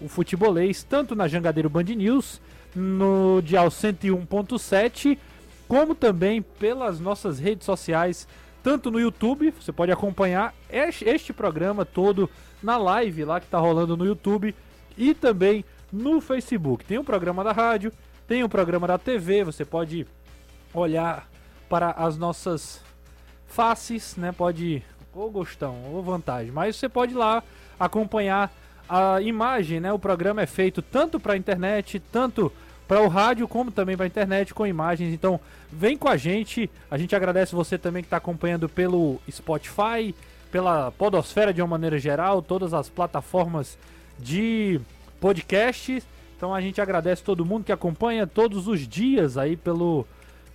o futebolês, tanto na Jangadeiro Band News, no dial 101.7, como também pelas nossas redes sociais, tanto no YouTube, você pode acompanhar este programa todo na live lá que está rolando no YouTube e também no Facebook. Tem o um programa da rádio, tem o um programa da TV, você pode olhar para as nossas faces, né? Pode ou gostão ou vantagem, mas você pode lá acompanhar a imagem, né? O programa é feito tanto para a internet, tanto para o rádio, como também para a internet com imagens. Então, vem com a gente. A gente agradece você também que está acompanhando pelo Spotify, pela Podosfera de uma maneira geral, todas as plataformas de podcast. Então, a gente agradece todo mundo que acompanha todos os dias aí pelo,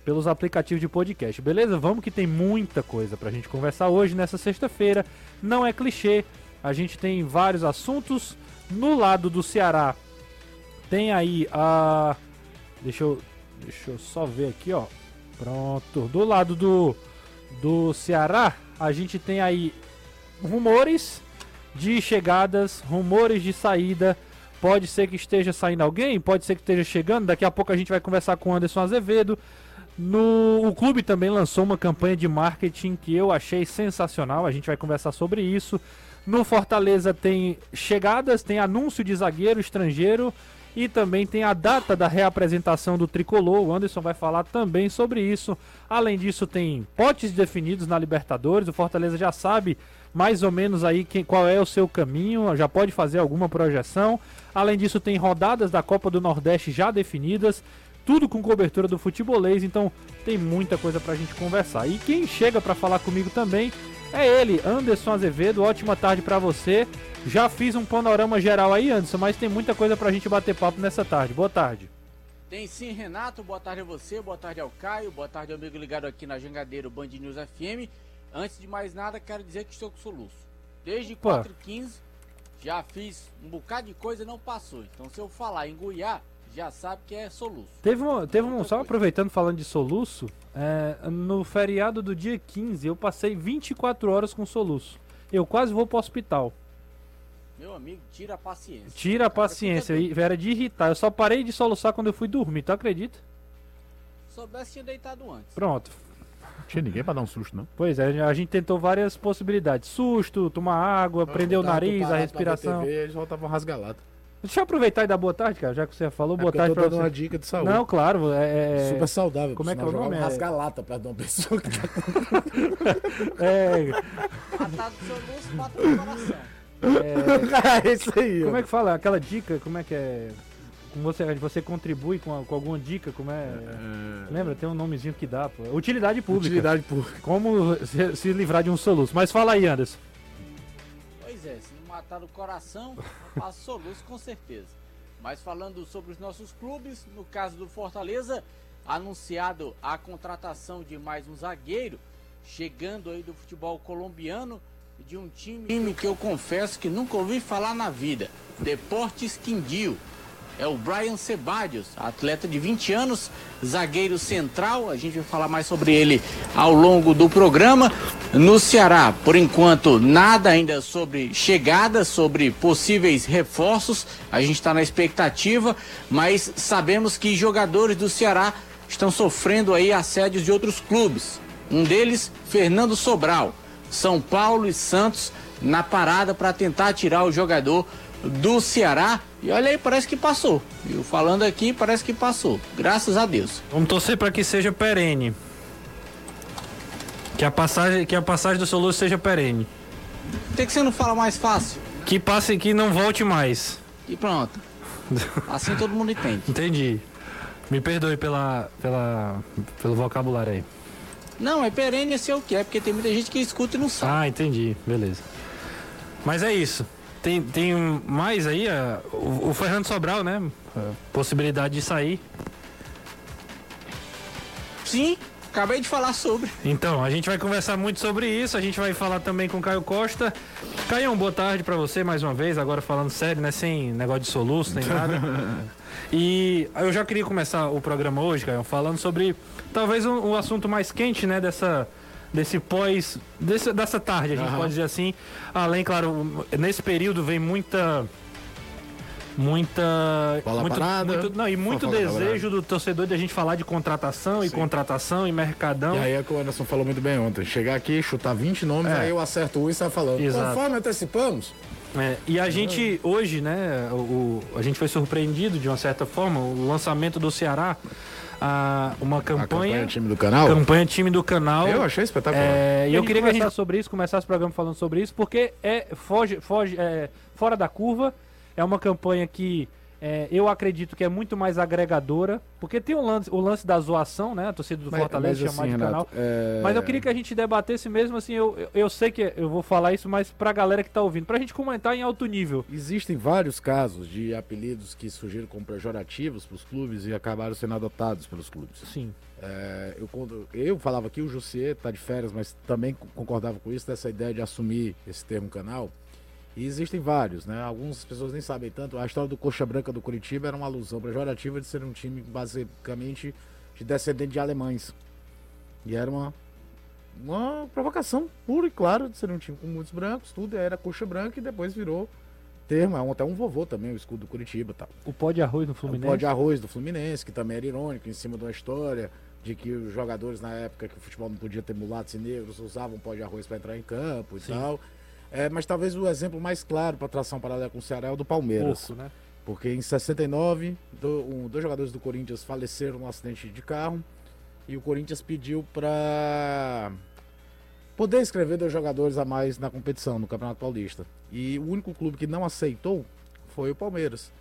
pelos aplicativos de podcast. Beleza? Vamos que tem muita coisa para a gente conversar hoje nessa sexta-feira. Não é clichê. A gente tem vários assuntos. No lado do Ceará, tem aí a. Deixa eu, deixa eu só ver aqui, ó. Pronto. Do lado do, do Ceará, a gente tem aí rumores de chegadas, rumores de saída. Pode ser que esteja saindo alguém, pode ser que esteja chegando. Daqui a pouco a gente vai conversar com o Anderson Azevedo. No, o clube também lançou uma campanha de marketing que eu achei sensacional. A gente vai conversar sobre isso. No Fortaleza tem chegadas, tem anúncio de zagueiro estrangeiro e também tem a data da reapresentação do tricolor. O Anderson vai falar também sobre isso. Além disso, tem potes definidos na Libertadores. O Fortaleza já sabe mais ou menos aí quem, qual é o seu caminho, já pode fazer alguma projeção. Além disso, tem rodadas da Copa do Nordeste já definidas. Tudo com cobertura do futebolês, então tem muita coisa pra gente conversar. E quem chega para falar comigo também é ele, Anderson Azevedo. Ótima tarde para você. Já fiz um panorama geral aí, Anderson, mas tem muita coisa pra gente bater papo nessa tarde. Boa tarde. Tem sim, Renato. Boa tarde a você, boa tarde ao Caio, boa tarde ao amigo ligado aqui na Jangadeiro Band News FM. Antes de mais nada, quero dizer que estou com soluço. Desde 4h15 já fiz um bocado de coisa e não passou. Então, se eu falar em Goiás, já sabe que é soluço. Teve um, teve um só aproveitando falando de soluço, é, no feriado do dia 15 eu passei 24 horas com soluço. Eu quase vou pro hospital. Meu amigo, tira a paciência. Tira a paciência, eu, era de irritar. Eu só parei de soluçar quando eu fui dormir, tu acredita? Soubesse tinha deitado antes. Pronto. Não tinha ninguém pra dar um susto, não? Pois é, a gente tentou várias possibilidades. Susto, tomar água, prender o nariz, a respiração. TV, eles voltavam rasgalado. Deixa eu aproveitar e dar boa tarde, cara, já que você falou, é boa tarde eu tô pra dando você. uma dica de saúde. Não, claro, é... Super saudável. Como é que é o nome? Rasgar lata perto de uma pessoa que tá... é... Matar do seu luz, bota no coração. É... é isso aí. Como ó. é que fala? Aquela dica, como é que é? Você, você contribui com, a- com alguma dica, como é... É, Lembra? Tem um nomezinho que dá, pô. Utilidade pública. Utilidade pública. Como se, se livrar de um soluço. Mas fala aí, Anderson. Pois é, se não matar o coração, passa soluço com certeza. Mas falando sobre os nossos clubes, no caso do Fortaleza, anunciado a contratação de mais um zagueiro, chegando aí do futebol colombiano, de um time, time que eu confesso que nunca ouvi falar na vida, Deportes Quindio. É o Brian Sebadios, atleta de 20 anos, zagueiro central. A gente vai falar mais sobre ele ao longo do programa. No Ceará, por enquanto, nada ainda sobre chegadas, sobre possíveis reforços. A gente está na expectativa, mas sabemos que jogadores do Ceará estão sofrendo aí assédios de outros clubes. Um deles, Fernando Sobral. São Paulo e Santos na parada para tentar tirar o jogador do Ceará. E olha aí, parece que passou. Viu? Falando aqui, parece que passou. Graças a Deus. Vamos torcer para que seja perene. Que a passagem, que a passagem do soluço seja perene. Por que, que você não fala mais fácil? Que passe que não volte mais. E pronto. Assim todo mundo entende. Entendi. Me perdoe pela, pela, pelo vocabulário aí. Não, é perene esse é o que é, porque tem muita gente que escuta e não sabe. Ah, entendi. Beleza. Mas é isso. Tem, tem mais aí, ah, o, o Fernando Sobral, né? Ah, Possibilidade de sair. Sim, acabei de falar sobre. Então, a gente vai conversar muito sobre isso. A gente vai falar também com o Caio Costa. Caio, boa tarde pra você mais uma vez. Agora falando sério, né? Sem negócio de soluço, nem nada. E eu já queria começar o programa hoje, Caio, falando sobre talvez um, um assunto mais quente, né? Dessa, desse pós. Desse, dessa tarde, a gente Aham. pode dizer assim. Além, claro, nesse período vem muita. muita. Bola muito, parada. muito- não, e muito desejo do torcedor de a gente falar de contratação e Sim. contratação e mercadão. E aí é que o Anderson falou muito bem ontem. Chegar aqui, chutar 20 nomes, É. aí eu acerto um e sai falando. Exato. Conforme antecipamos, É, e a gente, hoje, né, o, o- a gente foi surpreendido de uma certa forma, o lançamento do Ceará, a, uma a campanha campanha, time do canal, campanha time do canal. eu achei espetacular. É, e eu queria que a gente sobre isso, começasse o programa falando sobre isso, porque é foge, foge, é, fora da curva, é uma campanha que é, eu acredito que é muito mais agregadora, porque tem o lance, o lance da zoação, né? A torcida do Mas- Fortaleza mas chamar assim, de canal. é, Mas eu queria que a gente debatesse mesmo assim, eu, eu, eu sei que eu vou falar isso, mas pra galera que tá ouvindo, pra gente comentar em alto nível. Existem vários casos de apelidos que surgiram como pejorativos para os clubes e acabaram sendo adotados pelos clubes. Sim. É, eu, quando- eu falava aqui, o Jussier tá de férias, mas também co- concordava com isso, dessa ideia de assumir esse termo canal. E existem vários, né? Algumas pessoas nem sabem tanto. A história do Coxa Branca do Curitiba era uma alusão pejorativa de ser um time basicamente de descendente de alemães. E era uma, uma provocação pura e clara de ser um time com muitos brancos, tudo era Coxa Branca e depois virou termo. É até um vovô também, o escudo do Curitiba tal. O pó de arroz no O Fluminense. pó de arroz do Fluminense, que também era irônico, em cima de uma história de que os jogadores na época que o futebol não podia ter mulatos e negros usavam pó de arroz para entrar em campo e Sim. tal. É, mas talvez o exemplo mais claro para tração paralela com o Ceará é o do Palmeiras. Porco, né? Porque em 69, do- um- dois jogadores do Corinthians faleceram num acidente de carro e o Corinthians pediu para poder escrever dois jogadores a mais na competição, no Campeonato Paulista. E o único clube que não aceitou foi o Palmeiras.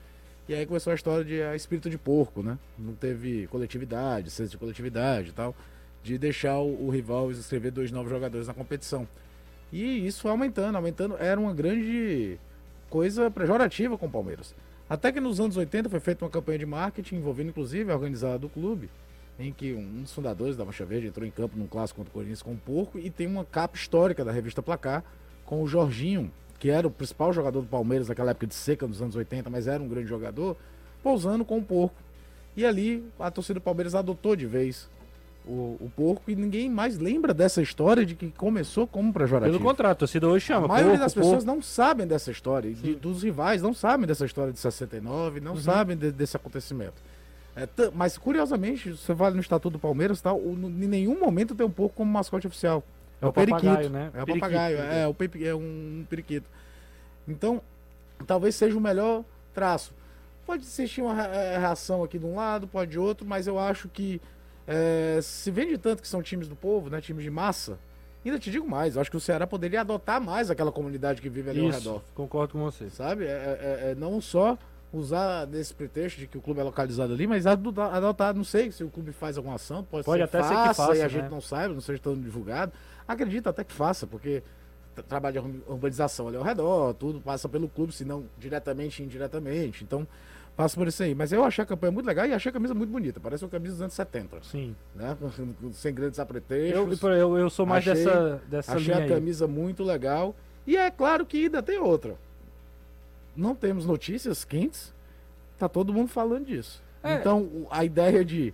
E aí começou a história de a espírito de porco, né? Não teve coletividade, senso de coletividade e tal, de deixar o, o rival escrever dois novos jogadores na competição. E isso aumentando, aumentando. Era uma grande coisa pejorativa com o Palmeiras. Até que nos anos 80 foi feita uma campanha de marketing envolvendo inclusive a organizada do clube, em que um dos fundadores da Mancha Verde entrou em campo num clássico contra o Corinthians com o porco e tem uma capa histórica da revista Placar com o Jorginho, que era o principal jogador do Palmeiras naquela época de seca nos anos 80, mas era um grande jogador, pousando com o porco. E ali a torcida do Palmeiras adotou de vez o, o porco e ninguém mais lembra dessa história de que começou como pejorativo. Pelo contrário, a torcida hoje chama. A maioria porco, das porco. pessoas não sabem dessa história, de- dos rivais não sabem dessa história de 69, Uhum. não sabem de- desse acontecimento. É, mas curiosamente, você vai no Estatuto do Palmeiras, tal, o- no- em nenhum momento tem um porco como mascote oficial. É o papagaio, né? É o Periquito. papagaio, é, o pepi- é um periquito. Então, talvez seja o melhor traço. Pode existir uma eh, reação aqui de um lado, pode de outro, mas eu acho que eh, se vende tanto que são times do povo, né, times de massa, ainda te digo mais, eu acho que o Ceará poderia adotar mais aquela comunidade que vive ali ao Isso, redor, concordo com você. sabe? É, é- é não só usar desse pretexto de que o clube é localizado ali, mas adotar, não sei se o clube faz alguma ação, pode, Pode ser até ser que faça, faça, e a né? gente não saiba, não seja tão divulgado. Acredito até que faça, porque tra- trabalho de ur- urbanização ali ao redor, tudo passa pelo clube, se não diretamente e indiretamente. Então, passa por isso aí. Mas eu achei a campanha muito legal e achei a camisa muito bonita. Parece uma camisa dos anos 70, Sim. né? Sem grandes Eu, apretextos. eu, eu sou mais Achei- dessa, dessa Achei a aí. camisa muito legal. E é claro que ainda tem outra. Não temos notícias quentes. Tá todo mundo falando disso. É. Então, a ideia de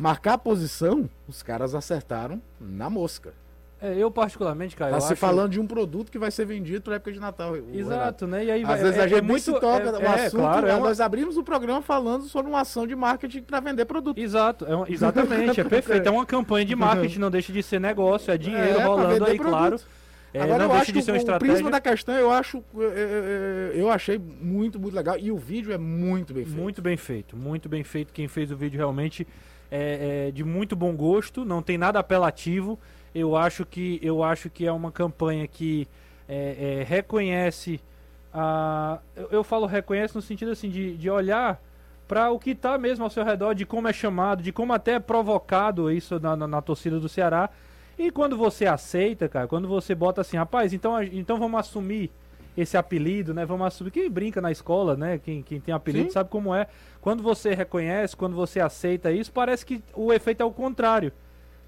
marcar a posição, os caras acertaram na mosca. É, eu particularmente, cara, Tá eu se acho... falando de um produto que vai ser vendido para época de Natal. o Renato. Exato, né? E aí Às vai, vezes é, a gente é nem se muito toca é, é, assunto, claro, né? é uma- nós abrimos o programa falando sobre uma ação de marketing para vender produto. Exato, é uma- exatamente, é perfeito. É uma campanha de marketing, não deixa de ser negócio, é dinheiro É, rolando aí, produto. claro. É, Agora não eu deixa acho de que o, o prisma da questão eu acho é, é, é, eu achei muito muito legal e o vídeo é muito bem feito. Muito bem feito, muito bem feito. Quem fez o vídeo realmente é, é de muito bom gosto, não tem nada apelativo. Eu acho que, eu acho que é uma campanha que é, é, reconhece a. Eu, eu falo reconhece no sentido assim de, de olhar para o que está mesmo ao seu redor, de como é chamado, de como até é provocado isso na, na, na torcida do Ceará. E quando você aceita, cara, quando você bota assim, rapaz, então, então vamos assumir esse apelido, né? Vamos assumir. Quem brinca na escola, né? Quem, quem tem apelido Sim. sabe como é. Quando você reconhece, quando você aceita isso, parece que o efeito é o contrário.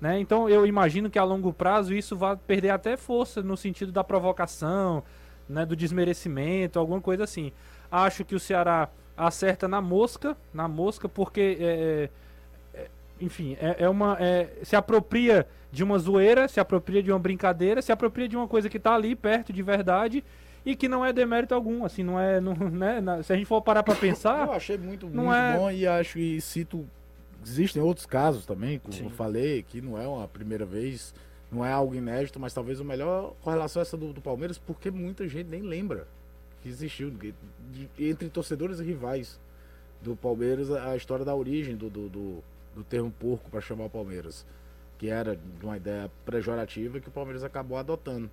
Né? Então eu imagino que a longo prazo isso vai perder até força no sentido da provocação, né? do desmerecimento, alguma coisa assim. Acho que o Ceará acerta na mosca, na mosca, porque é, é, enfim, é, é uma. é, se apropria de uma zoeira, se apropria de uma brincadeira, se apropria de uma coisa que tá ali perto de verdade e que não é demérito algum, assim, não é, não, né, se a gente for parar pra pensar, Eu achei muito, muito é- bom e acho que cito. Existem outros casos também, como Sim. eu falei, que não é uma primeira vez, não é algo inédito, mas talvez o melhor com relação a essa do, do Palmeiras, porque muita gente nem lembra que existiu de- de- entre torcedores e rivais do Palmeiras a, história da origem do, do, do, do termo porco para chamar o Palmeiras, que era uma ideia pejorativa que o Palmeiras acabou adotando.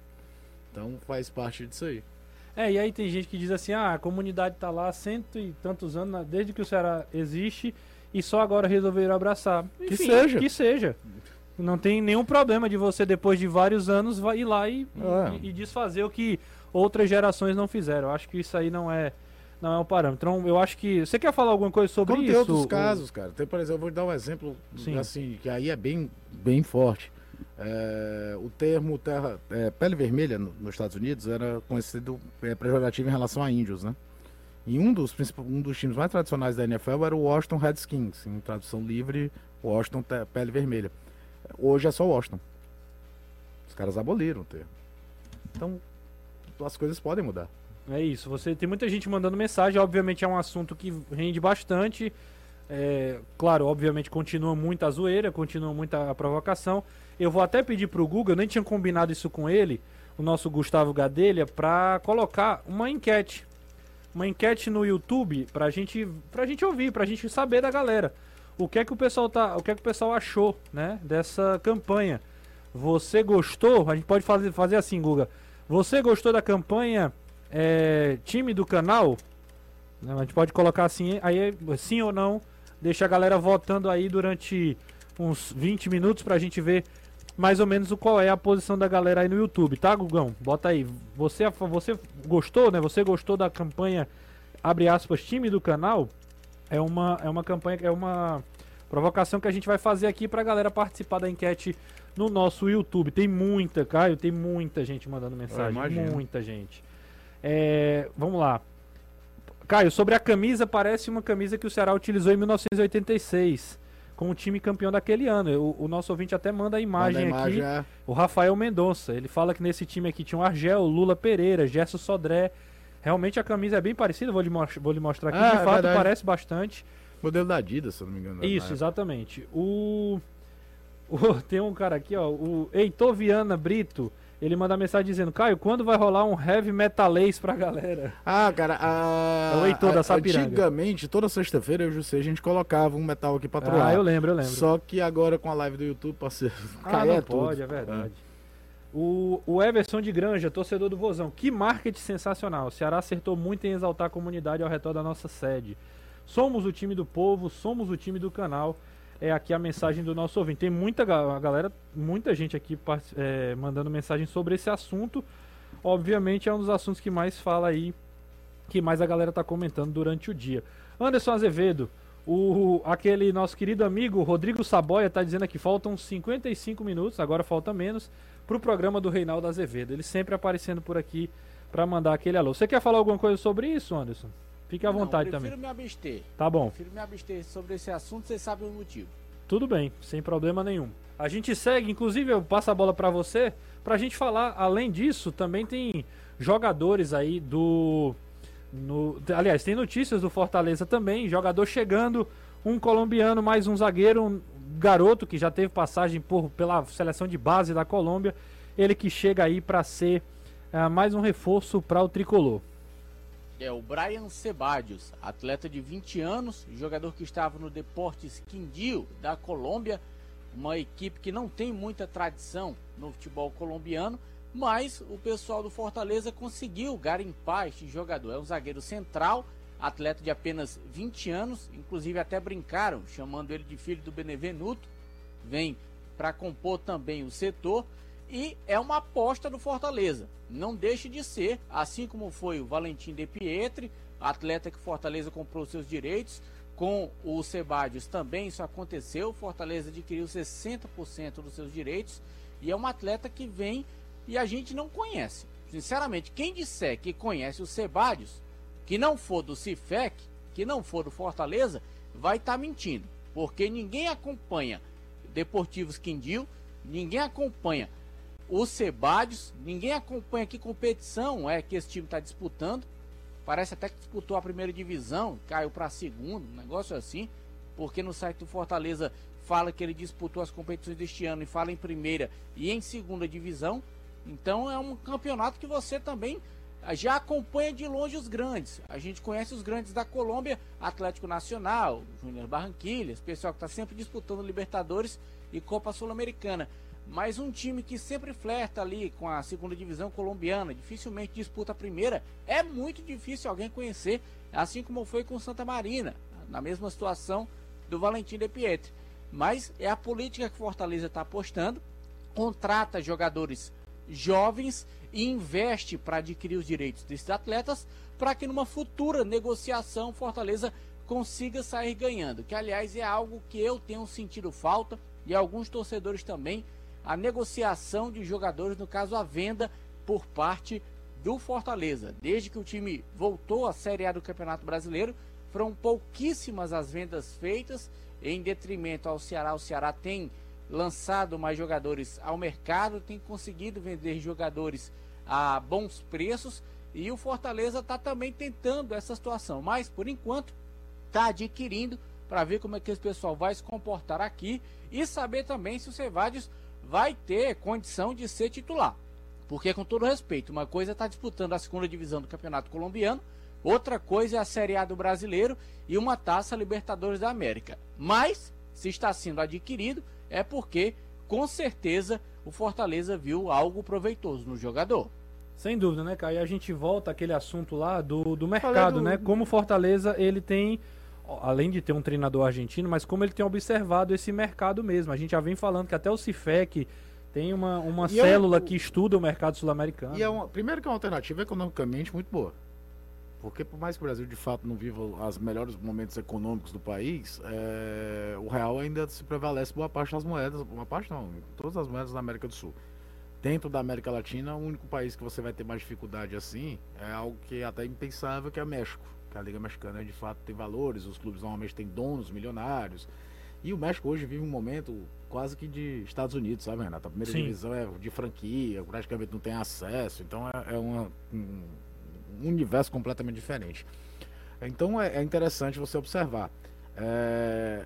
Então faz parte disso aí. É, e aí tem gente que diz assim, ah, a comunidade tá lá há cento e tantos anos, na- desde que o Ceará existe, e só agora resolveram abraçar. Que seja. Que seja. Não tem nenhum problema de você, depois de vários anos, ir lá e, É. e- e desfazer o que outras gerações não fizeram. Eu acho que isso aí não é, não é um parâmetro. Então, eu acho que... Você quer falar alguma coisa sobre Como isso? tem outros casos, cara. Tem, por exemplo, eu vou dar um exemplo Sim. assim, que aí é bem, bem forte. É, o termo terra, é, pele vermelha no- nos Estados Unidos era conhecido é, pejorativo em relação a índios, né? E um dos, um dos times mais tradicionais da NFL era o Washington Redskins, em tradução livre, Washington Pele Vermelha. Hoje é só Washington. Os caras aboliram o termo. Então, as coisas podem mudar. É isso. Você tem muita gente mandando mensagem. Obviamente é um assunto que rende bastante. É, claro, obviamente continua muita zoeira, continua muita provocação. Eu vou até pedir pro Google, eu nem tinha combinado isso com ele, o nosso Gustavo Gadelha, pra colocar uma enquete. Uma enquete no YouTube pra gente, pra gente ouvir, pra gente saber da galera. O que é que o pessoal tá, o que é que o pessoal achou, né, dessa campanha? Você gostou? A gente pode fazer, fazer assim, Guga. Você gostou da campanha é, time do canal? Né, A gente pode colocar assim, aí sim ou não. Deixa a galera votando aí durante uns 20 minutos pra gente ver mais ou menos o qual é a posição da galera aí no YouTube, tá, Gugão? Bota aí. Você, você gostou, né? Você gostou da campanha, abre aspas, time do canal? É uma, é uma campanha, é uma provocação que a gente vai fazer aqui pra galera participar da enquete no nosso YouTube. Tem muita, Caio, tem muita gente mandando mensagem. Muita gente. É, vamos lá. Caio, sobre a camisa, parece uma camisa que o Ceará utilizou em 1986, com o time campeão daquele ano. O, o nosso ouvinte até manda a imagem, Manda a imagem aqui. é- O Rafael Mendonça, ele fala que nesse time aqui tinha o Argel, Lula Pereira, Gerson Sodré. Realmente a camisa é bem parecida, vou lhe, vou lhe mostrar aqui. Ah, De é fato, verdade. parece bastante. modelo da Adidas, se eu não me engano. Isso, na exatamente. O... o- Tem um cara aqui, ó, o Heitor Viana Brito. Ele manda mensagem dizendo: Caio, quando vai rolar um heavy metalês pra galera? Ah, cara, a... É o Heitor da a- Sapiranga. Antigamente, toda sexta-feira, eu e o José, a gente colocava um metal aqui pra trollar. Ah, eu lembro, eu lembro. Só que agora com a live do YouTube, parceiro, Ah, cai não é tudo. pode, é verdade. O, o Everson de Granja, torcedor do Vozão. Que marketing sensacional. O Ceará acertou muito em exaltar a comunidade ao redor da nossa sede. Somos o time do povo, somos o time do canal. É aqui a mensagem do nosso ouvinte. Tem muita galera, muita gente aqui é, mandando mensagem sobre esse assunto. Obviamente é um dos assuntos que mais fala aí, que mais a galera tá comentando durante o dia. Anderson Azevedo, o, aquele nosso querido amigo Rodrigo Saboia tá dizendo aqui, faltam 55 minutos, agora falta menos, pro programa do Reinaldo Azevedo. Ele sempre aparecendo por aqui para mandar aquele alô. Você quer falar alguma coisa sobre isso, Anderson? Fique à vontade também. prefiro me abster. Tá bom, Prefiro me abster sobre esse assunto, vocês sabem o motivo. tudo bem, sem problema nenhum. A gente segue, inclusive eu passo a bola para você, pra gente falar, além disso, também tem jogadores aí do no, aliás, tem notícias do Fortaleza também, jogador chegando, um colombiano, mais um zagueiro, um garoto que já teve passagem por, pela seleção de base da Colômbia, ele que chega aí para ser ah, mais um reforço para o tricolor. É o Brian Sebadios, atleta de 20 anos, jogador que estava no Deportes Quindío da Colômbia, uma equipe que não tem muita tradição no futebol colombiano, mas o pessoal do Fortaleza conseguiu garimpar este jogador. É um zagueiro central, atleta de apenas 20 anos, inclusive até brincaram, chamando ele de filho do Benevenuto. Vem para compor também o setor e é uma aposta do Fortaleza. Não deixe de ser, assim como foi o Valentim De Pietri, atleta que Fortaleza comprou seus direitos, com o Sebadios também isso aconteceu. Fortaleza adquiriu 60% dos seus direitos e é um atleta que vem e a gente não conhece. Sinceramente, quem disser que conhece o Sebadios, que não for do Cifec, que não for do Fortaleza, vai estar mentindo, porque ninguém acompanha Deportivos Quindil, ninguém acompanha o Sebadios. Ninguém acompanha que competição é que esse time está disputando. Parece até que disputou a primeira divisão, caiu para a segunda, um negócio assim. Porque no site do Fortaleza fala que ele disputou as competições deste ano e fala em primeira e em segunda divisão. Então é um campeonato que você também já acompanha de longe os grandes. A gente conhece os grandes da Colômbia, Atlético Nacional, Júnior Barranquilha, esse pessoal que está sempre disputando Libertadores e Copa Sul-Americana. Mas um time que sempre flerta ali com a segunda divisão colombiana, dificilmente disputa a primeira, é muito difícil alguém conhecer, assim como foi com Santa Marina, na mesma situação do Valentim de Pietri. Mas é a política que Fortaleza está apostando, contrata jogadores jovens e investe para adquirir os direitos desses atletas para que numa futura negociação Fortaleza consiga sair ganhando. Que aliás é algo que eu tenho sentido falta e alguns torcedores também a negociação de jogadores, no caso a venda por parte do Fortaleza. Desde que o time voltou à Série A do Campeonato Brasileiro, foram pouquíssimas as vendas feitas em detrimento ao Ceará. O Ceará tem lançado mais jogadores ao mercado, tem conseguido vender jogadores a bons preços e o Fortaleza está também tentando essa situação, mas por enquanto está adquirindo para ver como é que esse pessoal vai se comportar aqui e saber também se o Cevades vai ter condição de ser titular. Porque, com todo respeito, uma coisa é estar tá disputando a segunda divisão do Campeonato Colombiano, outra coisa é a Série A do Brasileiro e uma taça Libertadores da América. Mas, se está sendo adquirido, é porque, com certeza, o Fortaleza viu algo proveitoso no jogador. Sem dúvida, né, Caio? E a gente volta àquele assunto lá do, do mercado, do... né? Como o Fortaleza, ele tem além de ter um treinador argentino, mas como ele tem observado esse mercado mesmo. A gente já vem falando que até o CIFEC tem uma, uma célula é um, que estuda o mercado sul-americano. E é uma, primeiro que é uma alternativa economicamente muito boa. Porque por mais que o Brasil de fato não viva os melhores momentos econômicos do país, é, o real ainda se prevalece boa parte das moedas, uma parte não, todas as moedas da América do Sul. Dentro da América Latina, o único país que você vai ter mais dificuldade assim é algo que é até impensável, que é México que a Liga Mexicana de fato tem valores, os clubes normalmente têm donos milionários. E o México hoje vive um momento quase que de Estados Unidos, sabe, Renato? A primeira Sim. divisão é de franquia, praticamente não tem acesso, então é, é uma, um, um, universo completamente diferente. Então é, é interessante você observar. É,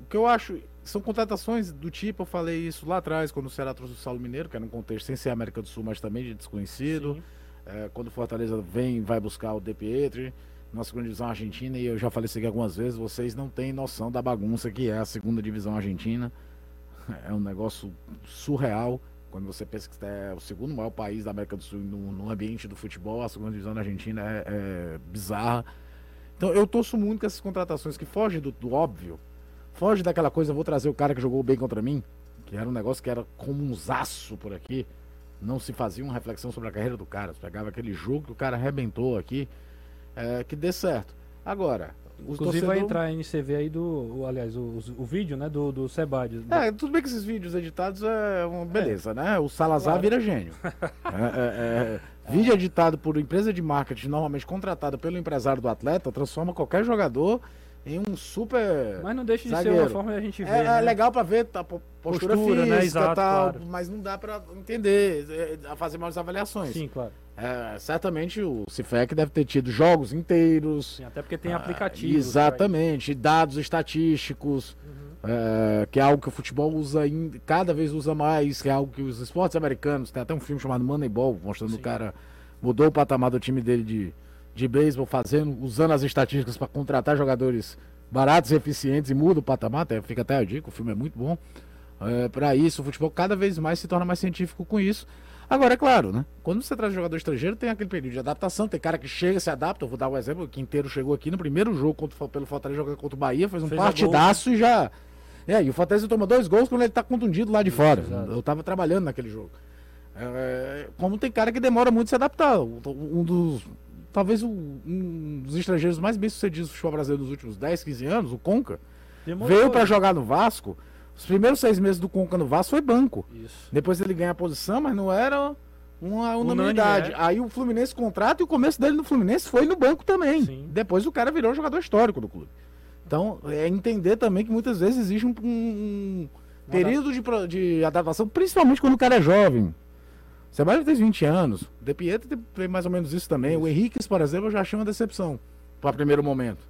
o que eu acho são contratações do tipo, eu falei isso lá atrás, quando o Ceará trouxe o Saulo Mineiro, que era um contexto sem ser América do Sul, mas também de desconhecido. Sim é, quando o Fortaleza vem, vai buscar o De Pietri, na segunda divisão argentina, e eu já falei isso aqui algumas vezes, vocês não têm noção da bagunça que é a segunda divisão argentina. É um negócio surreal. Quando você pensa que é o segundo maior país da América do Sul no, no ambiente do futebol, a segunda divisão da Argentina é, é bizarra. Então eu torço muito com essas contratações que fogem do, do óbvio, foge daquela coisa, vou trazer o cara que jogou bem contra mim, que era um negócio que era como um zaço por aqui não se fazia uma reflexão sobre a carreira do cara. Você pegava aquele jogo que o cara arrebentou aqui, é, que dê certo. Agora, Inclusive torcedor... vai entrar em CV aí do, o, aliás, o, o, vídeo, né, do, do Sebades. É, tudo bem que esses vídeos editados é uma beleza, é. né? O Salazar claro. vira gênio. é, é, é, vídeo editado por empresa de marketing, normalmente contratada pelo empresário do atleta, transforma qualquer jogador em um super. Mas não deixa de zagueiro. ser uma forma de a gente ver. É, é né? legal pra ver tá, postura, postura né? física né? Exato, tal, claro. mas não dá pra entender, é, a fazer mais avaliações. Sim, claro. É, certamente o Cifec deve ter tido jogos inteiros. Sim, até porque tem ah, aplicativos. Exatamente, dados estatísticos. Uhum. É, que é algo que o futebol usa cada vez usa mais, que é algo que os esportes americanos, tem até um filme chamado Moneyball, mostrando Sim. o cara mudou o patamar do time dele de de beisebol fazendo, usando as estatísticas para contratar jogadores baratos e eficientes e muda o patamar, até, fica até a dica, o filme é muito bom. É, para isso, o futebol cada vez mais se torna mais científico com isso. Agora, é claro, né? Quando você traz jogador estrangeiro, tem aquele período de adaptação, tem cara que chega, se adapta. Eu vou dar um exemplo: o Quinteiro chegou aqui no primeiro jogo contra, pelo Fortaleza jogando contra o Bahia, fez um fez partidaço e já. É, e o Fortaleza toma dois gols quando ele tá contundido lá de fora. Exato. Eu tava trabalhando naquele jogo. É, como tem cara que demora muito se adaptar. Um dos talvez um, um dos estrangeiros mais bem sucedidos do futebol brasileiro nos últimos 10, 15 anos, o Conca, Demorou, veio para jogar no Vasco. Os primeiros seis meses do Conca no Vasco foi banco. Isso. Depois ele ganha a posição, mas não era uma unanimidade. É. Aí o Fluminense contrata e o começo dele no Fluminense foi no banco também. Sim. Depois o cara virou jogador histórico do clube. Então, é entender também que muitas vezes existe um, um Período de, de adaptação, principalmente quando o cara é jovem. O Sebastião tem 20 anos. O De Pietro tem- mais ou menos isso também. O Henrique, por exemplo, eu já achei uma decepção para primeiro momento.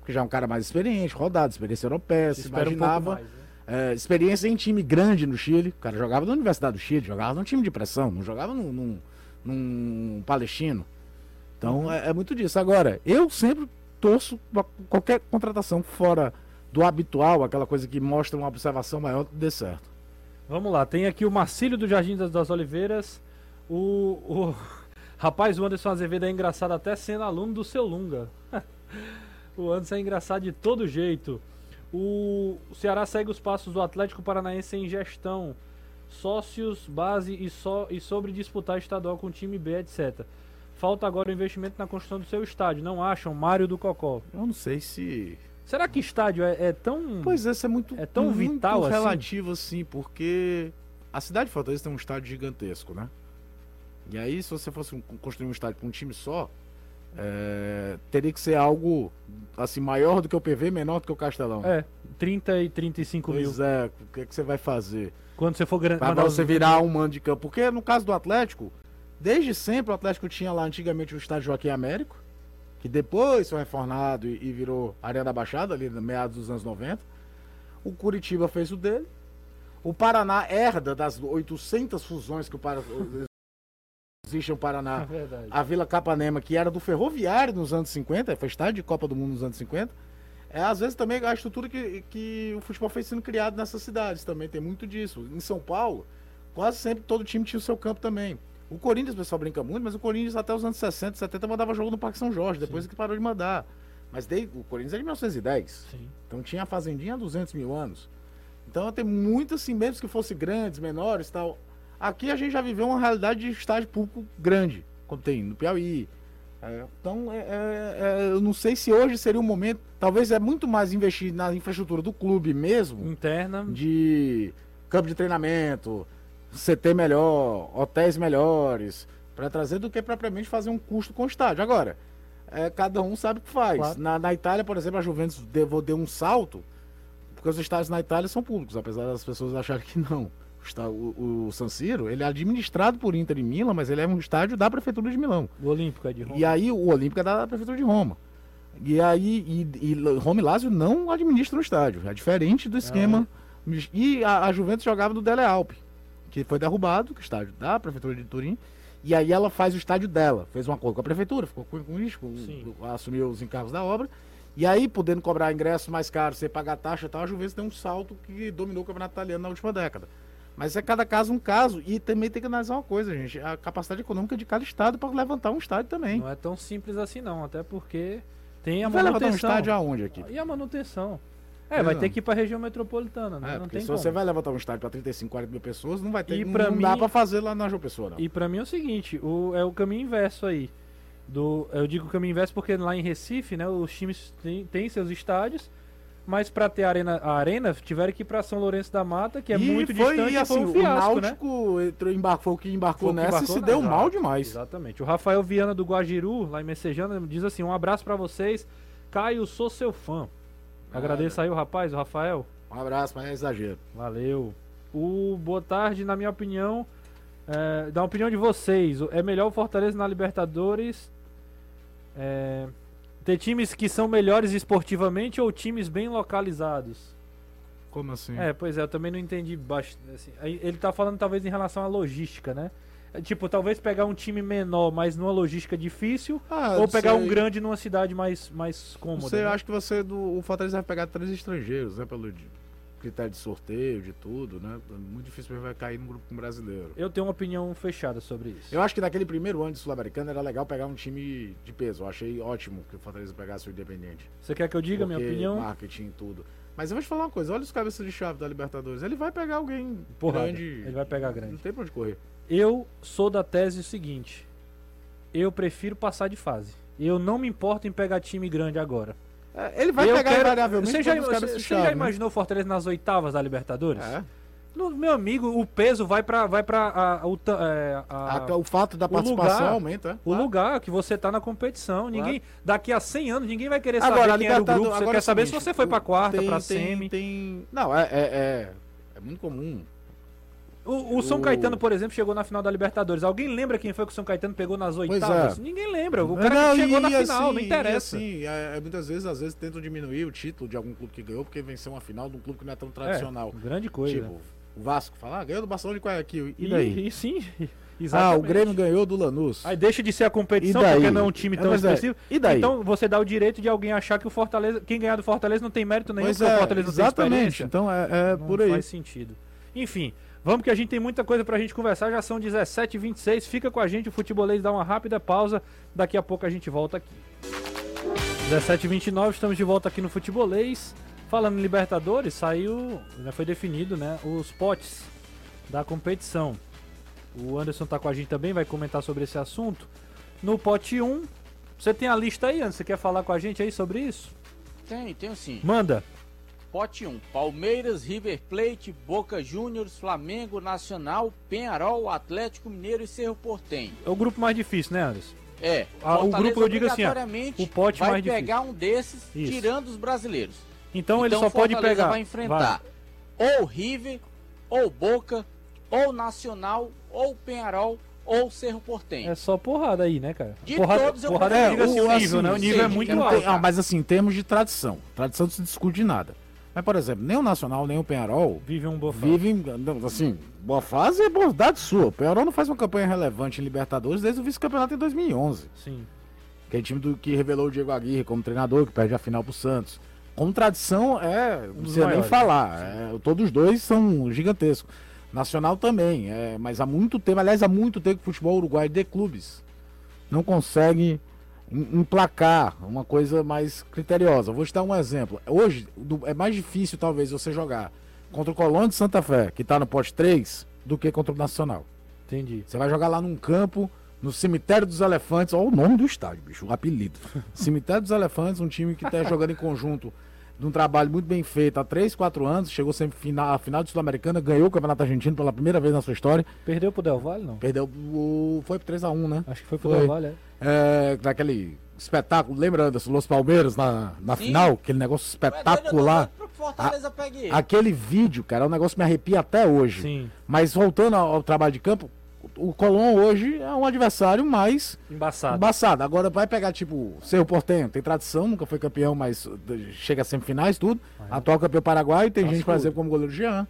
Porque já é um cara mais experiente, rodado, experiência europeia, se um pouco imaginava. mais, né? É, experiência em time grande no Chile. O cara jogava na Universidade do Chile, jogava num time de pressão, não jogava num, num, num palestino. Então é, é muito disso. Agora, eu sempre torço pra qualquer contratação fora do habitual, aquela coisa que mostra uma observação maior, dê certo. Vamos lá, tem aqui o Marcílio do Jardim das, das Oliveiras. O, o rapaz, o Anderson Azevedo é engraçado até sendo aluno do seu Lunga. o Anderson é engraçado de todo jeito. O, Ceará segue os passos do Atlético Paranaense em gestão, sócios, base e, só, e sobre disputar estadual com o time B, etc. Falta agora o investimento na construção do seu estádio, não acham? Mário do Cocó. Eu não sei se. Será que estádio é, é tão. Pois é, isso é muito, É tão muito vital assim? relativo assim, porque a cidade de Fortaleza tem um estádio gigantesco, né? E aí, se você fosse construir um estádio para um time só, é, teria que ser algo assim maior do que o PV, menor do que o Castelão. É, 30 e 35 mil. Pois é, o que, é que você vai fazer? Quando você for grande. Pra você virar um mando de campo. Porque no caso do Atlético, desde sempre o Atlético tinha lá antigamente o estádio Joaquim Américo, que depois foi reformado e, e virou Arena da Baixada, ali no meados dos anos 90. O Curitiba fez o dele. O Paraná herda das 800 fusões que o Paraná. Existe no É Paraná. verdade. A Vila Capanema, que era do Ferroviário nos anos 50, foi estádio de Copa do Mundo nos anos 50. É, às vezes também a estrutura que, que o futebol foi sendo criado nessas cidades também tem muito disso. Em São Paulo, quase sempre todo time tinha o seu campo também. O Corinthians, o pessoal brinca muito, mas o Corinthians até os anos 60, 70 mandava jogo no Parque São Jorge, depois que parou de mandar. Mas desde, o Corinthians é de 1910. Sim. Então tinha a fazendinha há 200 mil anos. Então tem muito assim, mesmo que fossem grandes, menores e tal. Aqui a gente já viveu uma realidade de estádio público grande, como tem no Piauí. É, então, é, é, é, eu não sei se hoje seria o momento. Talvez é muito mais investir na infraestrutura do clube mesmo, Interna. de campo de treinamento, CT melhor, hotéis melhores, para trazer do que propriamente fazer um custo com o estádio. Agora, é, cada um sabe o que faz. Claro. Na, na Itália, por exemplo, a Juventus deu, deu um salto, porque os estádios na Itália são públicos, apesar das pessoas acharem que não. O, o, San Siro, ele é administrado por Inter em Milão, mas ele é um estádio da Prefeitura de Milão. O Olímpico é de Roma. E aí o Olímpico é da Prefeitura de Roma. E aí e, e Roma e Lazio não administram o estádio. É diferente do esquema. E a, a Juventus jogava no Dele Alpe, que foi derrubado, que é o estádio da Prefeitura de Turim. E aí ela faz o estádio dela. Fez um acordo com a prefeitura, ficou com, com isso, Sim. assumiu os encargos da obra. E aí, podendo cobrar ingressos mais caros, sem pagar taxa e tal, a Juventus tem um salto que dominou o campeonato italiano na última década. Mas é cada caso um caso. E também tem que analisar uma coisa, gente. A capacidade econômica de cada estado para levantar um estádio também. Não é tão simples assim não, até porque tem a Vai levantar um manutenção. estádio aonde aqui? E a manutenção? É, vai não. ter que ir pra região metropolitana, né? É, não porque tem se como. você vai levantar um estádio para 35, 40 mil pessoas, não vai ter. E não, pra não dá mim- para fazer lá na João Pessoa, não. E pra mim é o seguinte, o, é o caminho inverso aí. Do, eu digo caminho inverso porque lá em Recife, né, os times têm, seus estádios, mas pra ter a arena, a arena tiveram que ir pra São Lourenço da Mata, que é E muito foi, distante, e assim, foi um fiasco, o né? Náutico entrou, embarcou, o que embarcou Foi o nessa embarcou e se na- deu Exato, mal demais. Exatamente. O Rafael Viana do Guajiru, lá em Messejana, diz assim: um abraço pra vocês. Caio, sou seu fã. Agradeço aí o rapaz, o Rafael. Um abraço, mas é exagero. Valeu. O boa tarde, na minha opinião, é, da opinião de vocês, é melhor o Fortaleza na Libertadores é, ter times que são melhores esportivamente ou times bem localizados? Como assim? É, pois é, eu também não entendi bastante. assim, ele tá falando talvez em relação à logística, né? É, Tipo, talvez pegar um time menor, mas numa logística difícil, Ah, ou pegar sei. um grande numa cidade mais, mais cômoda. Você né? acha que você do o Fortaleza vai pegar três estrangeiros, né? Pelo critério de sorteio, de tudo, né? Muito difícil vai cair num grupo com brasileiro. Eu tenho uma opinião fechada sobre isso. Eu acho que naquele primeiro ano de Sul-Americana era legal pegar um time de peso. Eu achei ótimo que o Fortaleza pegasse o Independente. Você quer que eu diga a minha opinião? Marketing e tudo. Mas eu vou te falar uma coisa: olha os cabeças de chave da Libertadores. Ele vai pegar alguém Porrada. grande. Ele vai pegar grande. Não tem pra onde correr. Eu sou da tese seguinte: eu prefiro passar de fase. Eu não me importo em pegar time grande agora. É, ele vai eu pegar quero- invariavelmente Você já, você, você chave. já né? imaginou o Fortaleza nas oitavas da Libertadores? É. No, meu amigo, o peso vai pra. Vai pra a, o é, a- o fato da participação lugar- aumenta. é. o lugar que você tá na competição. Ninguém, daqui a 100 anos, ninguém vai querer Agora, saber quem era o grupo. Você quer é saber seguinte, se você foi pra quarta, tem, semi. Tem... Não, é, é, é, É muito comum. O, o São O- Caetano, por exemplo, chegou na final da Libertadores. Alguém lembra quem foi que o São Caetano pegou nas oitavas? é. Ninguém lembra. O Não, cara que chegou na final, assim, não e interessa. assim, é, é, muitas vezes, às vezes, tentam diminuir o título de algum clube que ganhou, porque venceu uma final de um clube que não é tão tradicional. É, grande coisa. Tipo, o Vasco fala, ah, ganhou do Barcelona de Guayaquil. E e, daí? e sim, ah, exatamente. o Grêmio ganhou do Lanús. Aí deixa de ser a competição, porque não é um time É, tão é, expressivo. e daí? Então você dá o direito de alguém achar que o Fortaleza, quem ganhar do Fortaleza não tem mérito nenhum, Pois porque o é, Fortaleza não tem exatamente. experiência. Então é, é Não por aí. faz sentido. Enfim, vamos que a gente tem muita coisa pra gente conversar. Já são 17h26. Fica com a gente, o futebolês dá uma rápida pausa. Daqui a pouco a gente volta aqui. 17h29, estamos de volta aqui no futebolês. Falando em Libertadores, saiu, já foi definido, né? Os potes da competição. O Anderson tá com a gente também, vai comentar sobre esse assunto. No pote 1, você tem a lista aí, Anderson? Você quer falar com a gente aí sobre isso? Tem, tem sim. Manda. Pote 1. Palmeiras, River Plate, Boca Juniors, Flamengo, Nacional, Penharol, Atlético Mineiro e Cerro Portenho. É o grupo mais difícil, né, Anderson? É, Ah, o grupo, eu digo assim, ó, o pote vai mais difícil. pegar um desses, Isso. tirando os brasileiros. Então, ele só pode Fortaleza pegar. vai enfrentar ou River, ou Boca, ou Nacional, ou Penharol, ou Cerro Portenho. É só porrada aí, né, cara? De porrada, todos eu porrada eu digo assim, o- o nível, assim, né? O nível é muito alto. Ah, mas assim, em termos de tradição. Tradição não se discute de nada. Mas, por exemplo, nem o Nacional, nem o Penharol Vive um vivem, não, assim, boa fase é bondade sua. O Penharol não faz uma campanha relevante em Libertadores desde o vice-campeonato em 2011. Sim. Que é o time do, que revelou o Diego Aguirre como treinador, que perde a final pro Santos. Como tradição, é. Não precisa nem maiores, falar. é, todos os dois são gigantescos. Nacional também, é, mas há muito tempo, aliás, há muito tempo que o futebol uruguaio de clubes não consegue emplacar uma coisa mais criteriosa. Vou te dar um exemplo. Hoje é mais difícil, talvez, você jogar contra o Colônia de Santa Fé, que tá no pote 3, do que contra o Nacional. Entendi. Você vai jogar lá num campo, no Cemitério dos Elefantes, olha o nome do estádio, bicho, o apelido. Cemitério dos Elefantes, um time que está jogando em conjunto de um trabalho muito bem feito há 3, 4 anos, chegou sempre final, a final de Sul-Americana, ganhou o Campeonato Argentino pela primeira vez na sua história, Perdeu pro Del Valle, não? perdeu o. Foi pro 3x1, né? Acho que foi pro Foi. Del Valle, é. É, daquele espetáculo, lembra Anderson, Los Palmeiras na, na Sim. final? Aquele negócio espetacular. ele. Aquele vídeo, cara, é um negócio que me arrepia até hoje. Sim. Mas voltando ao, ao trabalho de campo, o Colón hoje é um adversário mais Embaçado. embaçado. Agora vai pegar, tipo, Cerro Portenho, tem tradição, nunca foi campeão, mas chega a semifinais, tudo. Atual campeão paraguaio, tem gente, por exemplo, como o goleiro Jean.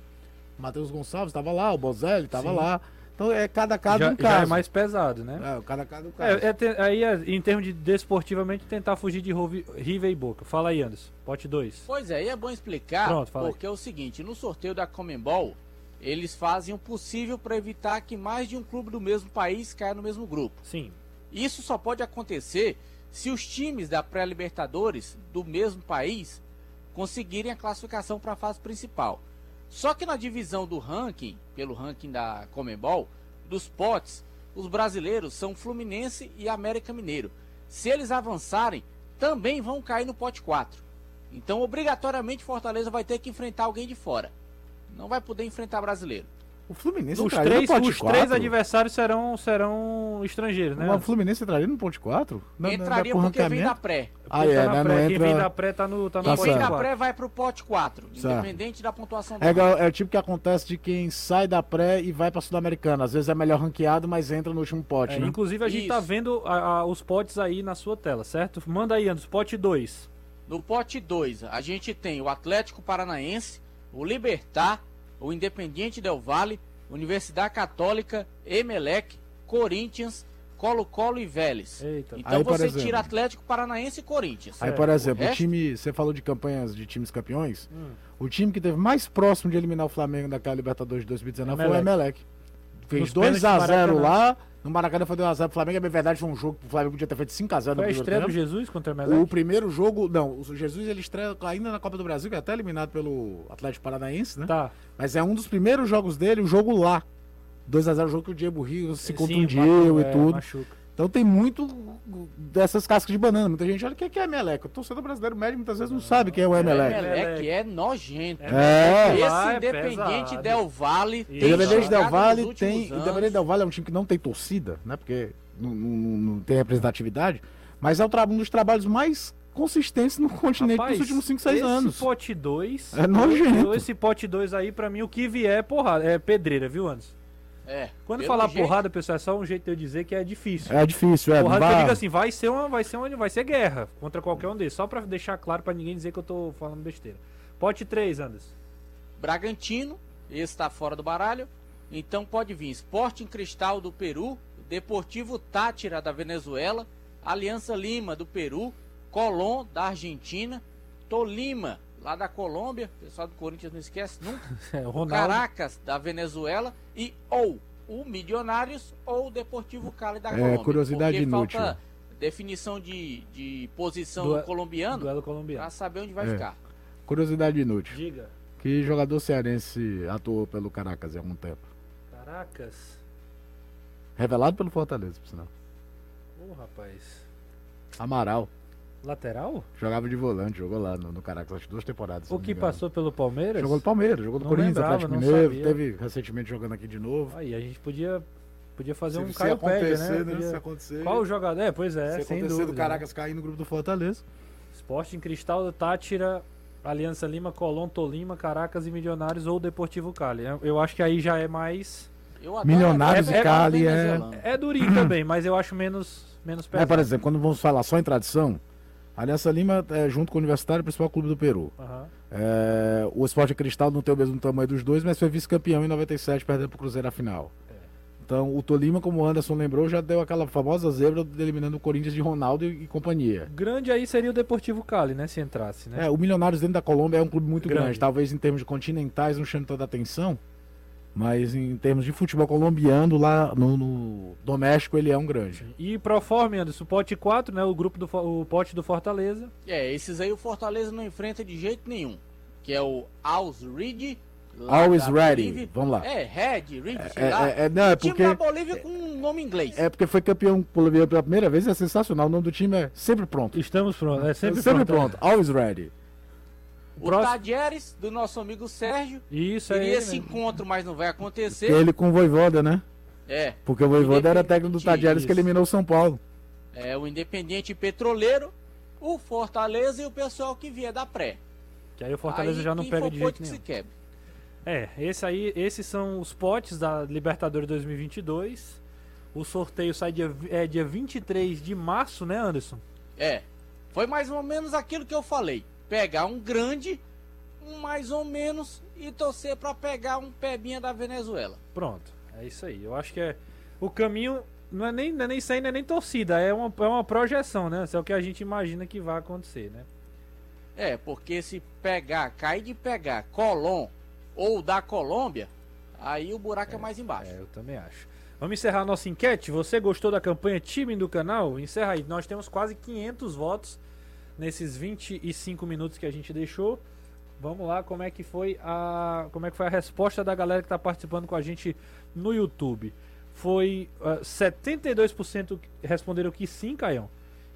Matheus Gonçalves estava lá, o Bozelli estava lá. Então é cada caso já, um já caso. é mais pesado, né? É, cada caso um caso. É, é aí, é, em termos de desportivamente, tentar fugir de Rovi- River e Boca. Fala aí, Anderson. Pote 2. Pois é, e é bom explicar, Pronto, fala aí. porque é o seguinte, no sorteio da Comembol, eles fazem o possível para evitar que mais de um clube do mesmo país caia no mesmo grupo. Sim. Isso só pode acontecer se os times da pré-libertadores do mesmo país conseguirem a classificação para a fase principal. Só que na divisão do ranking, pelo ranking da Comembol, dos potes, os brasileiros são Fluminense e América Mineiro. Se eles avançarem, também vão cair no pote 4. Então, obrigatoriamente, Fortaleza vai ter que enfrentar alguém de fora. Não vai poder enfrentar brasileiro. O Fluminense Os, entraria três, no pote os 4? três adversários serão, serão estrangeiros, né? O Fluminense entraria no ponte 4? Não, Entraria é porque vem da pré. Ah, Quem é, tá né? pré, Não Quem vem entra... da pré tá no, tá no Tá Quem vem pote da certo. quatro. pré vai pro pote 4, Certo. independente da pontuação do É, igual- é o tipo que acontece de quem sai da pré e vai pra Sul-Americana. Às vezes é melhor ranqueado, mas entra no último pote, É, né? inclusive a gente tá Isso. vendo a- a- os potes aí na sua tela, certo? Manda aí, Anderson. Pote 2. No pote 2, a gente tem o Atlético Paranaense, o Libertar, o Independiente Del Valle, Universidade Católica, Emelec, Corinthians, Colo-Colo e Vélez. Eita. Então Aí, você exemplo- tira Atlético Paranaense e Corinthians. Aí, por exemplo, O o time. Você falou de campanhas de times campeões. Hum. O time que teve mais próximo de eliminar o Flamengo daquela Libertadores de 2019 foi o Emelec. Fez Nos pênaltis 2x0 do lá. No Maracanã foi 2x0 pro Flamengo. É bem verdade, foi um jogo que o Flamengo podia ter feito 5x0 no Foi a primeiro estreia do tempo. Jesus contra o O Emelec? primeiro jogo, não, o Jesus ele estreia ainda na Copa do Brasil, que é até eliminado pelo Atlético Paranaense, né? Tá. Mas é um dos primeiros jogos dele, o jogo lá. 2x0, o jogo que o Diego Rio se Sim, contundiu machu- e é, tudo. machuca. Então tem muito dessas cascas de banana. Muita gente olha o que é é Emelec. O torcedor brasileiro médio muitas vezes não sabe quem é o Emelec. Emelec é nojento. É. Esse Lá é Independente pesado. Del Valle tem Independente Del Valle tem. Independente Del Valle é um time que não tem torcida, né? Porque não, não- não tem representatividade. Mas é um dos trabalhos mais consistentes no continente Rapaz, nos últimos 5, 6 anos. Esse pote 2. É nojento. Esse pote 2 aí, pra mim, o que vier é porrada. É pedreira, viu, Anderson? É. Quando falar jeito- porrada, pessoal, é só um jeito de eu dizer que é difícil. É difícil, é. porrada que eu vai- digo assim, vai ser uma, vai ser uma, vai ser guerra contra qualquer um desses. Só pra deixar claro pra ninguém dizer que eu tô falando besteira. Pote 3, Anderson. Bragantino, esse tá fora do baralho. Então pode vir Sporting Cristal do Peru, Deportivo Tátira da Venezuela, Aliança Lima do Peru, Colón da Argentina, Tolima lá da Colômbia, o pessoal do Corinthians não esquece nunca, É, o Ronaldo. Caracas da Venezuela e ou o Milionários ou o Deportivo Cali da É, Colômbia. curiosidade porque inútil. falta definição de, de posição Dua- do colombiano Duelo colombiano. pra saber onde vai É. ficar. Curiosidade inútil. Diga. Que jogador cearense atuou pelo Caracas há algum tempo? Caracas. Revelado pelo Fortaleza, por sinal. Ô, rapaz. Amaral. Lateral? Jogava de volante, jogou lá no, no Caracas, acho que duas temporadas. se O que passou pelo Palmeiras? Jogou no Palmeiras, jogou no Não Corinthians, lembrava, Atlético Mineiro, sabia. teve recentemente jogando aqui de novo. Aí a gente podia, podia fazer um se Caio Pédia, acontecer, né? Se Podia- acontecer, Qual o jogador? É, pois é, se sem acontecer dúvida. do Caracas cair no grupo do Fortaleza. Sporting Cristal, Tátira, Aliança Lima, Colón, Tolima, Caracas e Milionários ou Deportivo Cali. Eu- acho que aí já é mais... Eu adoro Milionários a e Venezuela Cali é- venezuelana. É durinho também, mas eu acho menos, menos É, pesado. por exemplo, quando vamos falar só em tradição, Aliança Lima, é, junto com o Universitário, é o principal clube do Peru. Aham. É, o Sport Cristal não tem o mesmo tamanho dos dois, mas foi vice-campeão em 97, perdendo pro Cruzeiro a final. É. Então, o Tolima, como o Anderson lembrou, já deu aquela famosa zebra eliminando o Corinthians de Ronaldo e, e companhia. Grande aí seria o Deportivo Cali, né? Se entrasse, né? É, o Milionários dentro da Colômbia é um clube muito grande. Grande. Talvez em termos de continentais não chame tanta atenção, mas em termos de futebol colombiano, lá no, no doméstico ele é um grande. E Proforme, Anderson, pote 4, né? O grupo do o pote do Fortaleza. É, esses aí o Fortaleza não enfrenta de jeito nenhum. Que é o Always Ready. lá Always ready. Bolívia. Vamos lá. É, Red, sei É, lá. é, é, não, é Time porque, da Bolívia com um nome inglês. é porque foi campeão colombiano pela primeira vez, é sensacional. O nome do time é sempre pronto. Estamos prontos. É sempre, sempre pronto. pronto. Always ready. O próximo- Tadieres, do nosso amigo Sérgio. Isso aí. Queria esse né? encontro, mas não vai acontecer. Ele com o Voivoda, né? É, Porque o Voivoda era Independente, técnico do Tadieres que eliminou o São Paulo. é o Independiente Petroleiro, o Fortaleza e o pessoal que vier da pré. Que aí o Fortaleza Aí, já não pega de jeito que nenhum. se quebre. É, esse aí, esses são os potes da Libertadores 2022. O sorteio sai dia, é, dia 23 de março, né, Anderson? É, foi mais ou menos aquilo que eu falei. Pegar um grande, um mais ou menos, e torcer pra pegar um pebinha da Venezuela. Pronto, é isso aí. Eu acho que é. O caminho não é nem, não é nem isso aí, não é nem torcida, é uma, é uma projeção, né? Isso é o que a gente imagina que vai acontecer, né? É, porque se pegar, cair de pegar Colom ou da Colômbia, aí o buraco é, mais embaixo. É, eu também acho. Vamos encerrar a nossa enquete. Você gostou da campanha Time do canal? Encerra aí. Nós temos quase 500 votos nesses 25 minutos que a gente deixou. Vamos lá, como é que foi a como é que foi a resposta da galera que está participando com a gente no YouTube? Foi ah, 72% que responderam que sim, Caião,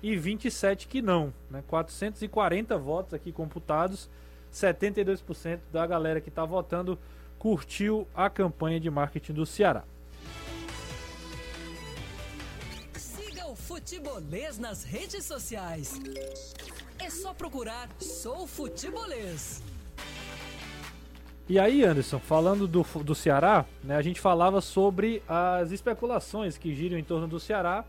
e 27 que não, né? 440 votos aqui computados. 72% da galera que está votando curtiu a campanha de marketing do Ceará. Futebolês nas redes sociais. É só procurar Sou Futebolês. E aí, Anderson, falando do, do Ceará, né, a gente falava sobre as especulações que giram em torno do Ceará.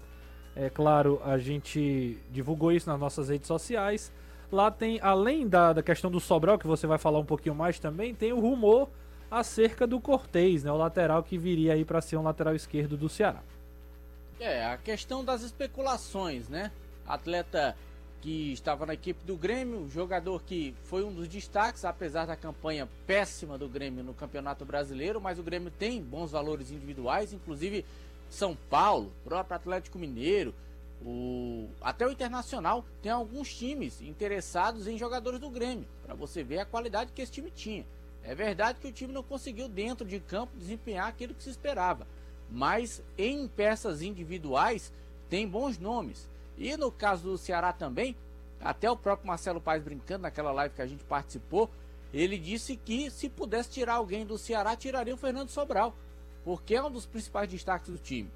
É claro, a gente divulgou isso nas nossas redes sociais. Lá tem, além da, da questão do Sobral, que você vai falar um pouquinho mais também, tem o rumor acerca do Cortez, né, o lateral que viria aí para ser um lateral esquerdo do Ceará. É, a questão das especulações, né? Atleta que estava na equipe do Grêmio, jogador que foi um dos destaques, apesar da campanha péssima do Grêmio no Campeonato Brasileiro, mas o Grêmio tem bons valores individuais, inclusive São Paulo, próprio Atlético Mineiro, o até o Internacional tem alguns times interessados em jogadores do Grêmio, para você ver a qualidade que esse time tinha. É verdade que o time não conseguiu dentro de campo desempenhar aquilo que se esperava, mas em peças individuais tem bons nomes. E no caso do Ceará também, até o próprio Marcelo Paes brincando naquela live que a gente participou, ele disse que se pudesse tirar alguém do Ceará, tiraria o Fernando Sobral, porque é um dos principais destaques do time.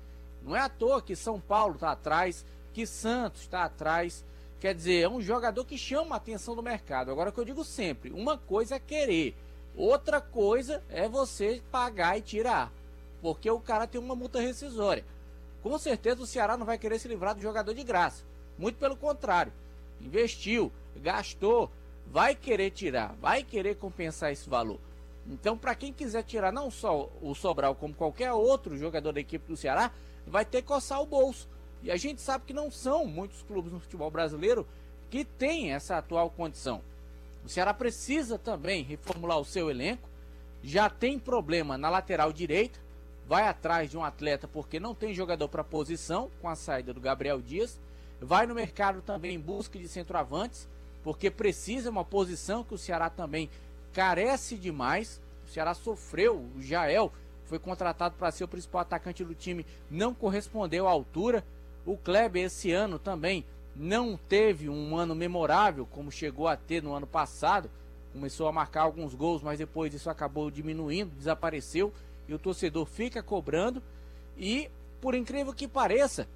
Não é à toa que São Paulo está atrás, que Santos está atrás, Quer dizer, é um jogador que chama a atenção do mercado. Agora que eu digo sempre, uma coisa é querer, outra coisa é você pagar e tirar. Porque o cara tem uma multa rescisória. Com certeza o Ceará não vai querer se livrar do jogador de graça. Muito pelo contrário. Investiu, gastou, vai querer tirar, vai querer compensar esse valor. Então, para quem quiser tirar não só o Sobral, como qualquer outro jogador da equipe do Ceará, vai ter que coçar o bolso. E a gente sabe que não são muitos clubes no futebol brasileiro que têm essa atual condição. O Ceará precisa também reformular o seu elenco. Já tem problema na lateral direita. Vai atrás de um atleta porque não tem jogador para posição com a saída do Gabriel Dias. Vai no mercado também em busca de centroavantes, porque precisa uma posição que o Ceará também carece demais. O Ceará sofreu, o Jael foi contratado para ser o principal atacante do time, não correspondeu à altura. O Kleber esse ano também não teve um ano memorável como chegou a ter no ano passado. Começou a marcar alguns gols, mas depois isso acabou diminuindo, desapareceu e o torcedor fica cobrando. E por incrível que pareça,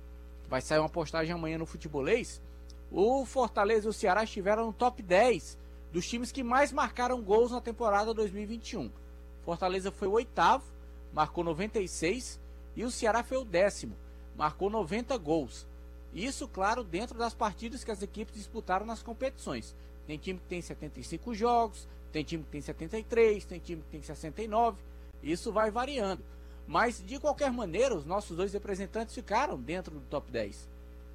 vai sair uma postagem amanhã no Futebolês. O Fortaleza e o Ceará estiveram no top 10 dos times que mais marcaram gols na temporada 2021. Fortaleza foi o oitavo, marcou 96, e o Ceará foi o décimo, marcou 90 gols. Isso, claro, dentro das partidas que as equipes disputaram nas competições. Tem time que tem 75 jogos, tem time que tem 73, tem time que tem 69. Isso vai variando. Mas, de qualquer maneira, os nossos dois representantes ficaram dentro do top 10.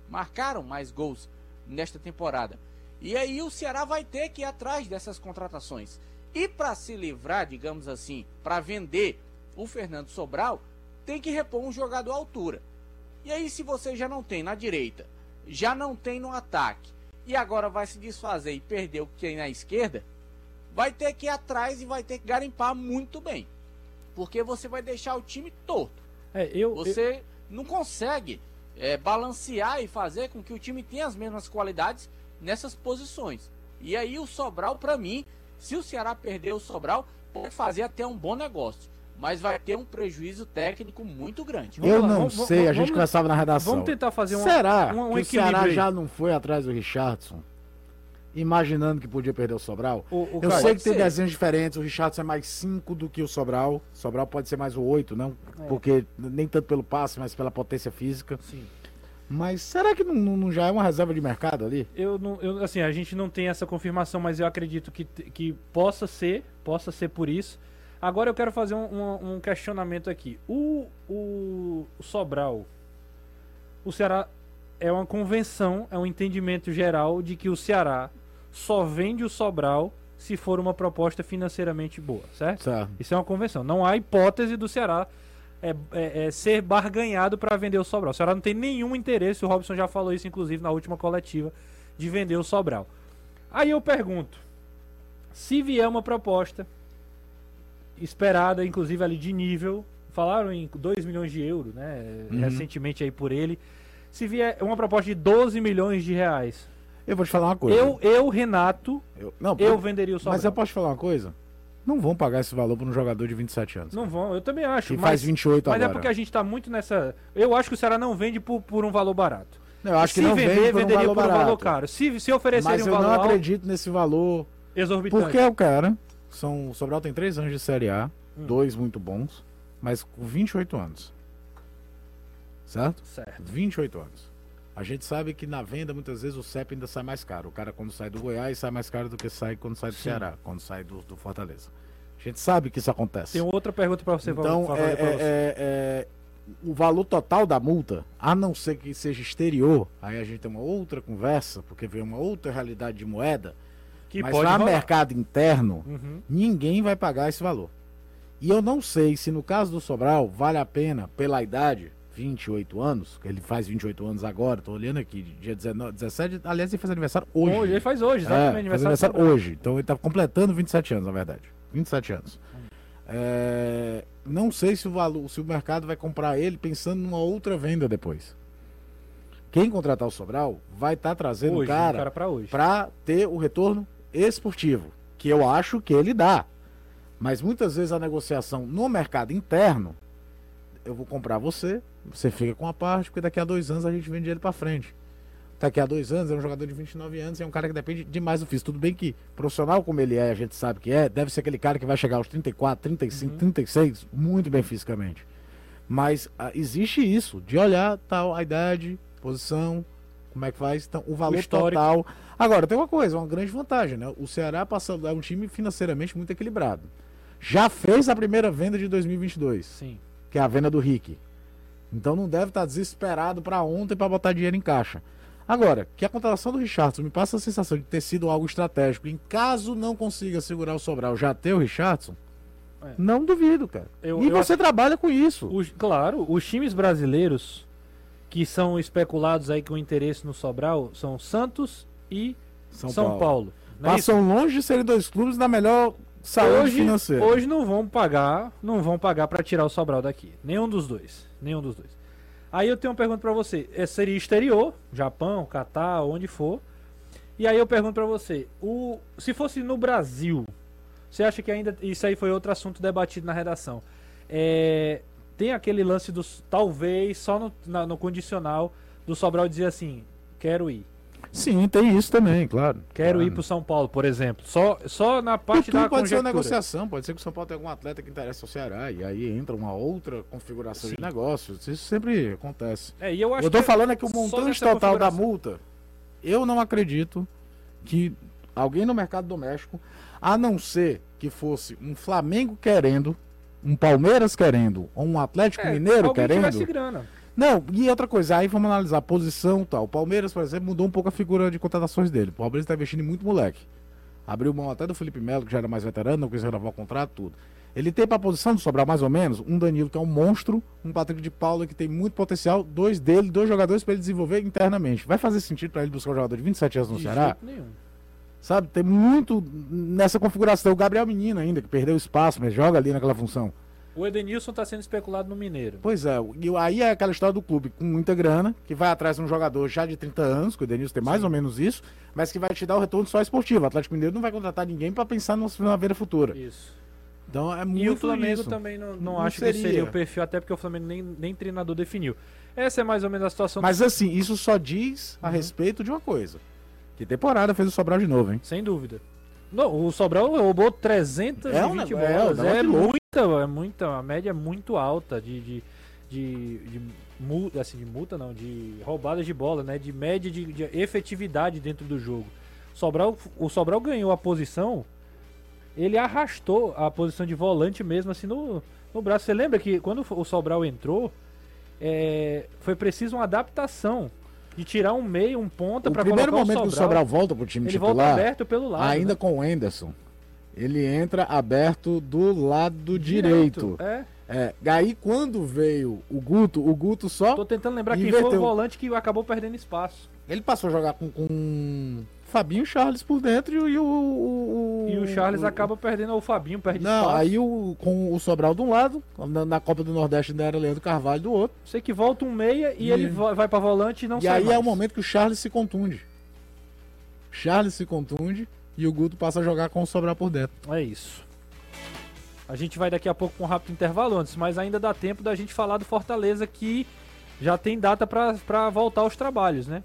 Marcaram mais gols nesta temporada. E aí o Ceará vai ter que ir atrás dessas contratações. E para se livrar, digamos assim, para vender o Fernando Sobral, tem que repor um jogador à altura. E aí, se você já não tem na direita, já não tem no ataque, e agora vai se desfazer e perder o que tem na esquerda, vai ter que ir atrás e vai ter que garimpar muito bem. Porque você vai deixar o time torto. É, eu, você eu... não consegue é, balancear e fazer com que o time tenha as mesmas qualidades nessas posições. E aí o Sobral, para mim, se o Ceará perder o Sobral, pode fazer até um bom negócio. Mas vai ter um prejuízo técnico muito grande. Eu não vamos, sei, vamos, a gente vamos, conversava na redação. Vamos tentar fazer um Será um, um que o Ceará aí? já não foi atrás do Richardson? Imaginando que podia perder o Sobral. O, o eu sei que tem ser. desenhos diferentes. O Richardson é mais 5 do que o Sobral. O Sobral pode ser mais o 8, não? É. Porque nem tanto pelo passe, mas pela potência física. Sim. Mas será que não, não, já é uma reserva de mercado ali? Eu não, eu, assim, a gente não tem essa confirmação, mas eu acredito que, que possa ser, possa ser por isso. Agora eu quero fazer um, um, um questionamento aqui. O, o, o Sobral, o Ceará é uma convenção, é um entendimento geral de que o Ceará só vende o Sobral se for uma proposta financeiramente boa, certo? certo. Isso é uma convenção. Não há hipótese do Ceará é, é, é ser barganhado para vender o Sobral. O Ceará não tem nenhum interesse, o Robson já falou isso inclusive na última coletiva, de vender o Sobral. Aí eu pergunto, se vier uma proposta esperada, inclusive ali de nível, falaram em 2 milhões de euros, né, uhum. recentemente aí por ele, se vier uma proposta de 12 milhões de reais. Eu vou te falar uma coisa. Eu, eu Renato, eu, não, eu venderia o Sobral. Mas eu posso te falar uma coisa? não vão pagar esse valor para um jogador de 27 anos. Não vão, eu também acho. Que mas, faz 28 mas agora. Mas é porque a gente está muito nessa. Eu acho que o Ceará não vende por, por um valor barato. Não, eu acho se que não vender, vende por venderia um valor por um valor caro. Se, se oferecerem um valor. Mas eu não acredito nesse valor. Exorbitante. Porque é o cara. São, o Sobral tem 3 anos de Série A, hum. dois muito bons, mas com 28 anos. Certo? Certo. 28 anos. A gente sabe que na venda, muitas vezes, o CEP ainda sai mais caro. O cara, quando sai do Goiás, sai mais caro do que sai quando sai do Sim. Ceará, quando sai do, do Fortaleza. A gente sabe que isso acontece. Tem outra pergunta para você. Então, pra, pra é, é, é, é, o valor total da multa, a não ser que seja exterior, aí a gente tem uma outra conversa, porque vem uma outra realidade de moeda. Que mas no mercado interno, uhum. ninguém vai pagar esse valor. E eu não sei se no caso do Sobral vale a pena, pela idade, 28 anos, ele faz 28 anos agora, tô olhando aqui, dia 19, 17, aliás, ele faz aniversário hoje. Hoje, ele faz hoje, exatamente, é, aniversário, faz aniversário hoje. Então ele tá completando 27 anos, na verdade. 27 anos. É, não sei se o, valor, se o mercado vai comprar ele pensando numa outra venda depois. Quem contratar o Sobral vai estar tá trazendo hoje, o cara, para ter o retorno esportivo, que eu acho que ele dá. Mas muitas vezes a negociação no mercado interno, eu vou comprar você, você fica com a parte, porque daqui a dois anos a gente vende ele para frente. daqui a dois anos é um jogador de 29 anos e é um cara que depende demais do físico. Tudo bem que profissional como ele é, a gente sabe que é, deve ser aquele cara que vai chegar aos 34, 35, Uhum. 36, muito bem fisicamente. Mas ah, existe isso, de olhar tal, a idade, posição, como é que faz, então, o valor histórico. total. Agora, tem uma coisa, uma grande vantagem, né? O Ceará passa, é um time financeiramente muito equilibrado. Já fez a primeira venda de 2022 Sim. Que é a venda do Rick. Então não deve estar desesperado para ontem para botar dinheiro em caixa. Agora, que a contratação do Richardson me passa a sensação de ter sido algo estratégico. Em caso não consiga segurar o Sobral, já ter o Richardson, É. não duvido, cara. Eu- e eu você trabalha com isso. Os- claro, os times brasileiros que são especulados aí com interesse no Sobral são Santos e São, Paulo. Não é? Passam longe de serem dois clubes da melhor saúde hoje, financeira. hoje não vão pagar, não vão pagar para tirar o Sobral daqui. Nenhum dos dois, nenhum dos dois. Aí eu tenho uma pergunta para você. É, seria exterior, Japão, Catar, onde for. E aí eu pergunto para você, o se fosse no Brasil, você acha que ainda isso aí foi outro assunto debatido na redação? É, tem aquele lance dos talvez só no, na- no condicional do Sobral dizer assim, quero ir. Sim, tem isso também, claro. Quero claro. ir pro São Paulo, por exemplo. Só, só na parte da pode ser uma conjectura. negociação, pode ser que o São Paulo tenha algum atleta que interessa ao Ceará, e aí entra uma outra configuração de Sim. negócios. Isso sempre acontece. É, eu acho eu tô que falando é que o montante total da multa, eu não acredito que alguém no mercado doméstico, a não ser que fosse um Flamengo querendo, um Palmeiras querendo, ou um Atlético É, Mineiro querendo. Não, e outra coisa, aí vamos analisar a posição e tal. O Palmeiras, por exemplo, mudou um pouco a figura de contratações dele. O Palmeiras está investindo em muito moleque. Abriu mão até do Felipe Melo, que já era mais veterano, não quis renovar o contrato, tudo. Ele tem para a posição de sobrar mais ou menos um Danilo, que é um monstro, um Patrick de Paula, que tem muito potencial, dois dele, dois jogadores para ele desenvolver internamente. Vai fazer sentido para ele buscar um jogador de 27 anos no De Ceará? nenhum. Sabe? Tem muito nessa configuração. O Gabriel Menino ainda, que perdeu espaço, mas joga ali naquela função. O Edenilson tá sendo especulado no Mineiro. Pois é, e aí é aquela história do clube com muita grana, que vai atrás de um jogador já de 30 anos, que o Denilson tem mais ou menos isso, mas que vai te dar o retorno só esportivo. O Atlético Mineiro não vai contratar ninguém para pensar numa- venda futura. Isso. Então é muito E o Flamengo isso. também não, não, Não acho que seria. seria o perfil, até porque o Flamengo nem, nem treinador definiu. Essa é mais ou menos a situação. Mas assim, isso só diz a Uhum. respeito de uma coisa. Que temporada fez o Sobral de novo, hein? Sem dúvida. Não, o Sobral roubou 320 É um negócio- é, bolas. É, de louco. muita, é muita, a média é muito alta de, de, de, de multa, assim, de multa não, de roubadas de bola, né? De média de, de efetividade dentro do jogo. Sobral, o Sobral ganhou a posição, ele arrastou a posição de volante mesmo assim no, no braço. Você lembra que quando o Sobral entrou, é, foi preciso uma adaptação de tirar um meio, um ponta O para primeiro colocar momento o que o Sobral. Sobral volta pro time ele volta titular, aberto pelo lado. ainda né? com o Enderson, ele entra aberto do lado direito. É. É, aí quando veio o Guto, o Guto só Tô tentando lembrar quem foi Inverteu. o volante que acabou perdendo espaço. Ele passou a jogar com, com Fabinho e Charles por dentro e o. o- E o Charles acaba perdendo, ou o Fabinho perde Não, espaço. aí o, com o Sobral de um lado, na, na Copa do Nordeste ainda era Leandro Carvalho do outro. Sei que volta um meia e, E- ele vai pra volante e não e sai aí mais. é o momento que o Charles se contunde. Charles se contunde e o Guto passa a jogar com o Sobral por dentro. É isso. A gente vai daqui a pouco com um rápido intervalo antes, mas ainda dá tempo da gente falar do Fortaleza que já tem data pra pra voltar aos trabalhos, né?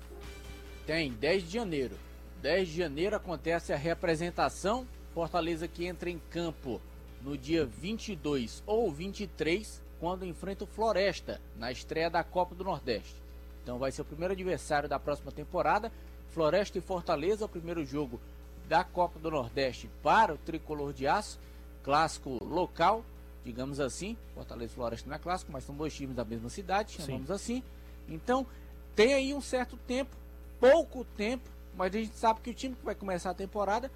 Tem, 10 de janeiro. 10 de janeiro acontece a representação. Fortaleza que entra em campo no dia 22 ou 23, quando enfrenta o Floresta, na estreia da Copa do Nordeste. Então vai ser o primeiro adversário da próxima temporada. Floresta e Fortaleza, o primeiro jogo da Copa do Nordeste para o tricolor de aço. Clássico local, digamos assim. Fortaleza e Floresta não é clássico, mas são dois times da mesma cidade, Sim. chamamos assim. Então tem aí um certo tempo pouco tempo, mas a gente sabe que o time que vai começar a temporada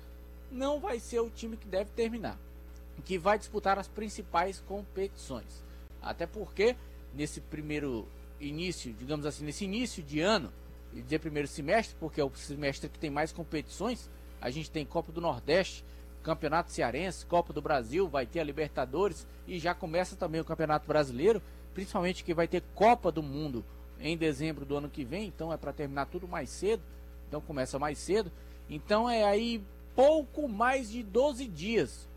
não vai ser o time que deve terminar, que vai disputar as principais competições. Até porque nesse primeiro início, digamos assim, nesse início de ano, e dizer primeiro semestre, porque é o semestre que tem mais competições, a gente tem Copa do Nordeste, Campeonato Cearense, Copa do Brasil, vai ter a Libertadores e já começa também o Campeonato Brasileiro, principalmente que vai ter Copa do Mundo em dezembro do ano que vem, então é para terminar tudo mais cedo, então começa mais cedo. Então é aí pouco mais de 12 dias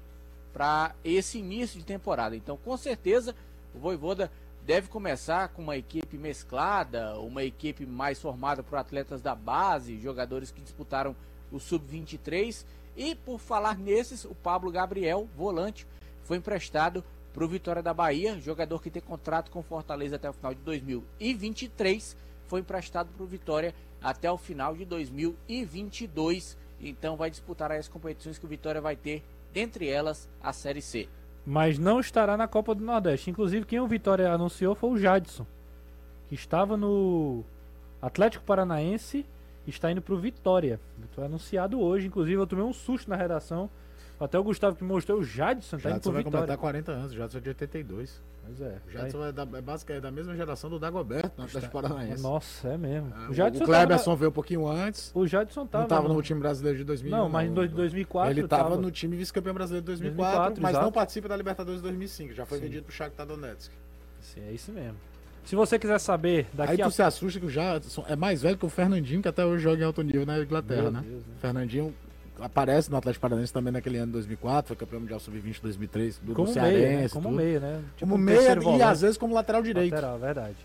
para esse início de temporada. Então com certeza o Voivoda deve começar com uma equipe mesclada, uma equipe mais formada por atletas da base, jogadores que disputaram o sub-23. E por falar nesses, o Pablo Gabriel, volante, foi emprestado para o Vitória da Bahia, jogador que tem contrato com Fortaleza até o final de 2023, foi emprestado para o Vitória até o final de 2022. Então vai disputar as competições que o Vitória vai ter, entre elas a Série C. Mas não estará na Copa do Nordeste. Inclusive, quem o Vitória anunciou foi o Jadson, que estava no Atlético Paranaense e está indo para o Vitória. Foi anunciado hoje. Inclusive, eu tomei um susto na redação. Até o Gustavo que mostrou o Jadson, indo Jadson vai Vitória. completar 40 anos, o Jadson é de 82. Pois é. O Jadson é, da, é basicamente da mesma geração do Dagoberto, Atlético Paranaense. Nossa, é mesmo. Ah, o Jadson o tava Kleberson na- veio um pouquinho antes. O Jadson tava. não estava no- no time brasileiro de 2000. Não, mas em dois- 2004 Ele estava tava. no time vice-campeão brasileiro de 2004, 2004, mas não exato. participa da Libertadores de 2005. Já foi Sim. vendido pro Shakhtar Donetsk. Sim, é isso mesmo. Se você quiser saber daqui Aí tu a se assusta que o Jadson é mais velho que o Fernandinho, que até hoje joga em alto nível na Inglaterra, Meu né? Deus, né? Fernandinho aparece no Atlético Paranaense também naquele ano de 2004, foi campeão mundial sub-20 de 2003, do, do Como Cearense. meia, né? Como tudo. meia, né? Tipo Como um meia e volante. às vezes como lateral direito. Lateral, verdade.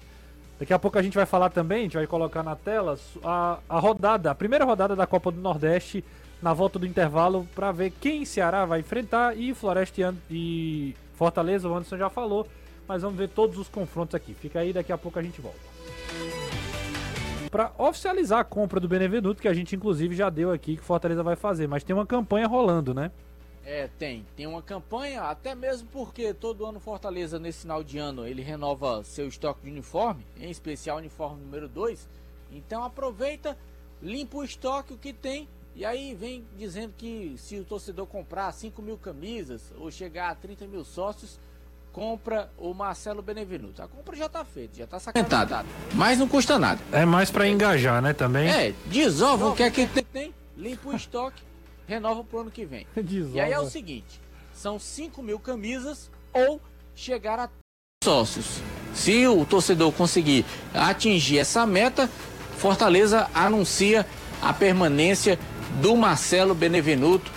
Daqui a pouco a gente vai falar também, a gente vai colocar na tela a, a rodada, a primeira rodada da Copa do Nordeste na volta do intervalo para ver quem Ceará vai enfrentar e Floresta e e Fortaleza, o Anderson já falou, mas vamos ver todos os confrontos aqui. Fica aí, daqui a pouco a gente volta. Para oficializar a compra do Benevenuto, que a gente inclusive já deu aqui que Fortaleza vai fazer, mas tem uma campanha rolando, né? É, tem. Tem uma campanha, até mesmo porque todo ano Fortaleza, nesse final de ano, ele renova seu estoque de uniforme, em especial uniforme número 2. Então aproveita, limpa o estoque, o que tem, e aí vem dizendo que se o torcedor comprar 5 mil camisas ou chegar a 30 mil sócios, compra o Marcelo Benevenuto. A compra já tá feita, já tá sacramentada. Mas não custa nada. É mais para engajar, né, também? É, desova o que é que tem, limpa o estoque, renova pro ano que vem. E aí é o seguinte: são 5 mil camisas ou chegar a sócios. Se o torcedor conseguir atingir essa meta, Fortaleza anuncia a permanência do Marcelo Benevenuto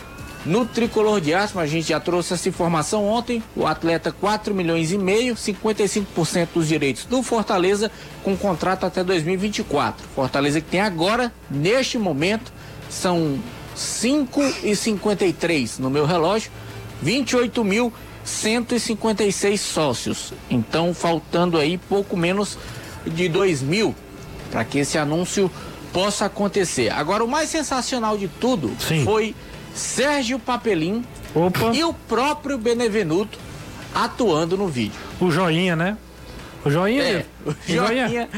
no tricolor de aço. A gente já trouxe essa informação ontem. O atleta 4 milhões e meio, 55% dos direitos do Fortaleza com contrato até 2024. Fortaleza que tem agora, neste momento, são 5 e 53 no meu relógio, 28.156 sócios. Então, faltando aí pouco menos de 2 mil para que esse anúncio possa acontecer. Agora, o mais sensacional de tudo Sim. foi Sérgio Papelim Opa, e o próprio Benevenuto atuando no vídeo. o joinha, né? O joinha, É, o o joinha, joinha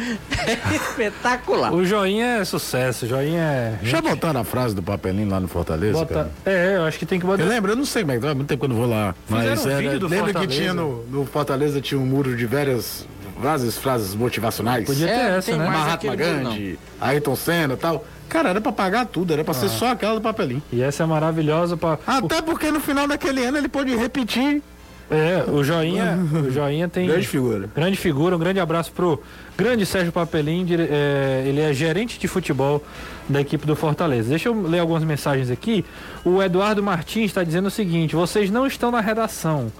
é espetacular. o joinha é sucesso, o joinha é. Já botaram a frase do papelinho lá no Fortaleza, Bota... É, eu acho que tem que botar. Eu lembro, eu não sei como é que tá, há muito tempo que eu não vou lá. Fizeram Mas um era, vídeo do lembra que Fortaleza. tinha no, no Fortaleza tinha um muro de várias, várias frases motivacionais? Podia ter É, essa, né? Mahatma Gandhi, Ayrton Senna e tal. Cara, era pra pagar tudo, era pra ser só aquela do papelinho. E essa é maravilhosa pra. Até porque no final daquele ano ele pôde repetir. É, o joinha, o joinha tem. Grande figura. Grande figura, um grande abraço pro grande Sérgio Papelim, é, ele é gerente de futebol da equipe do Fortaleza. Deixa eu ler algumas mensagens aqui. O Eduardo Martins está dizendo o seguinte: vocês não estão na redação.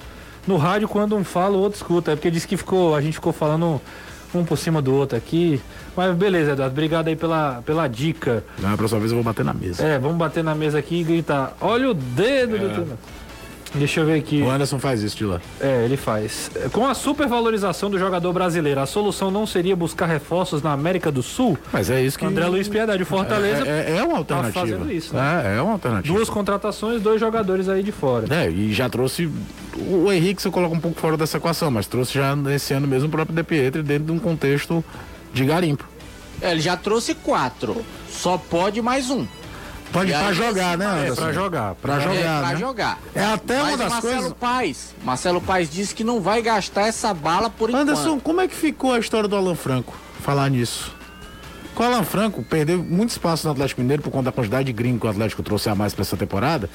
No rádio, quando um fala, o outro escuta. É porque disse que ficou, a gente ficou falando um por cima do outro aqui. Mas beleza, Eduardo, obrigado aí pela, pela dica. Na próxima vez eu vou bater na mesa. É, vamos bater na mesa aqui e gritar: olha o dedo do treinador. Deixa eu ver aqui. O Anderson faz isso de lá. É, ele faz. Com a supervalorização do jogador brasileiro, a solução não seria buscar reforços na América do Sul? Mas é isso que. André Luiz Piedade, o Fortaleza, É, é, é uma alternativa. fazendo isso, né? É, é uma alternativa. duas contratações, dois jogadores aí de fora. É, e já trouxe. O Henrique você coloca um pouco fora dessa equação, mas trouxe já nesse ano mesmo o próprio De Pietri dentro de um contexto de garimpo. É, Ele já trouxe quatro, só pode mais um. Pode pra aí, jogar, né, É, Anderson? pra jogar. Pra é, jogar, pra né? jogar. É até Mas uma das Marcelo coisas. Paes, Marcelo Paes disse que não vai gastar essa bala por Anderson, enquanto. como é que ficou a história do Alan Franco? Falar nisso. Com o Alan Franco, perdeu muito espaço no Atlético Mineiro por conta da quantidade de gringo que o Atlético trouxe a mais pra essa temporada.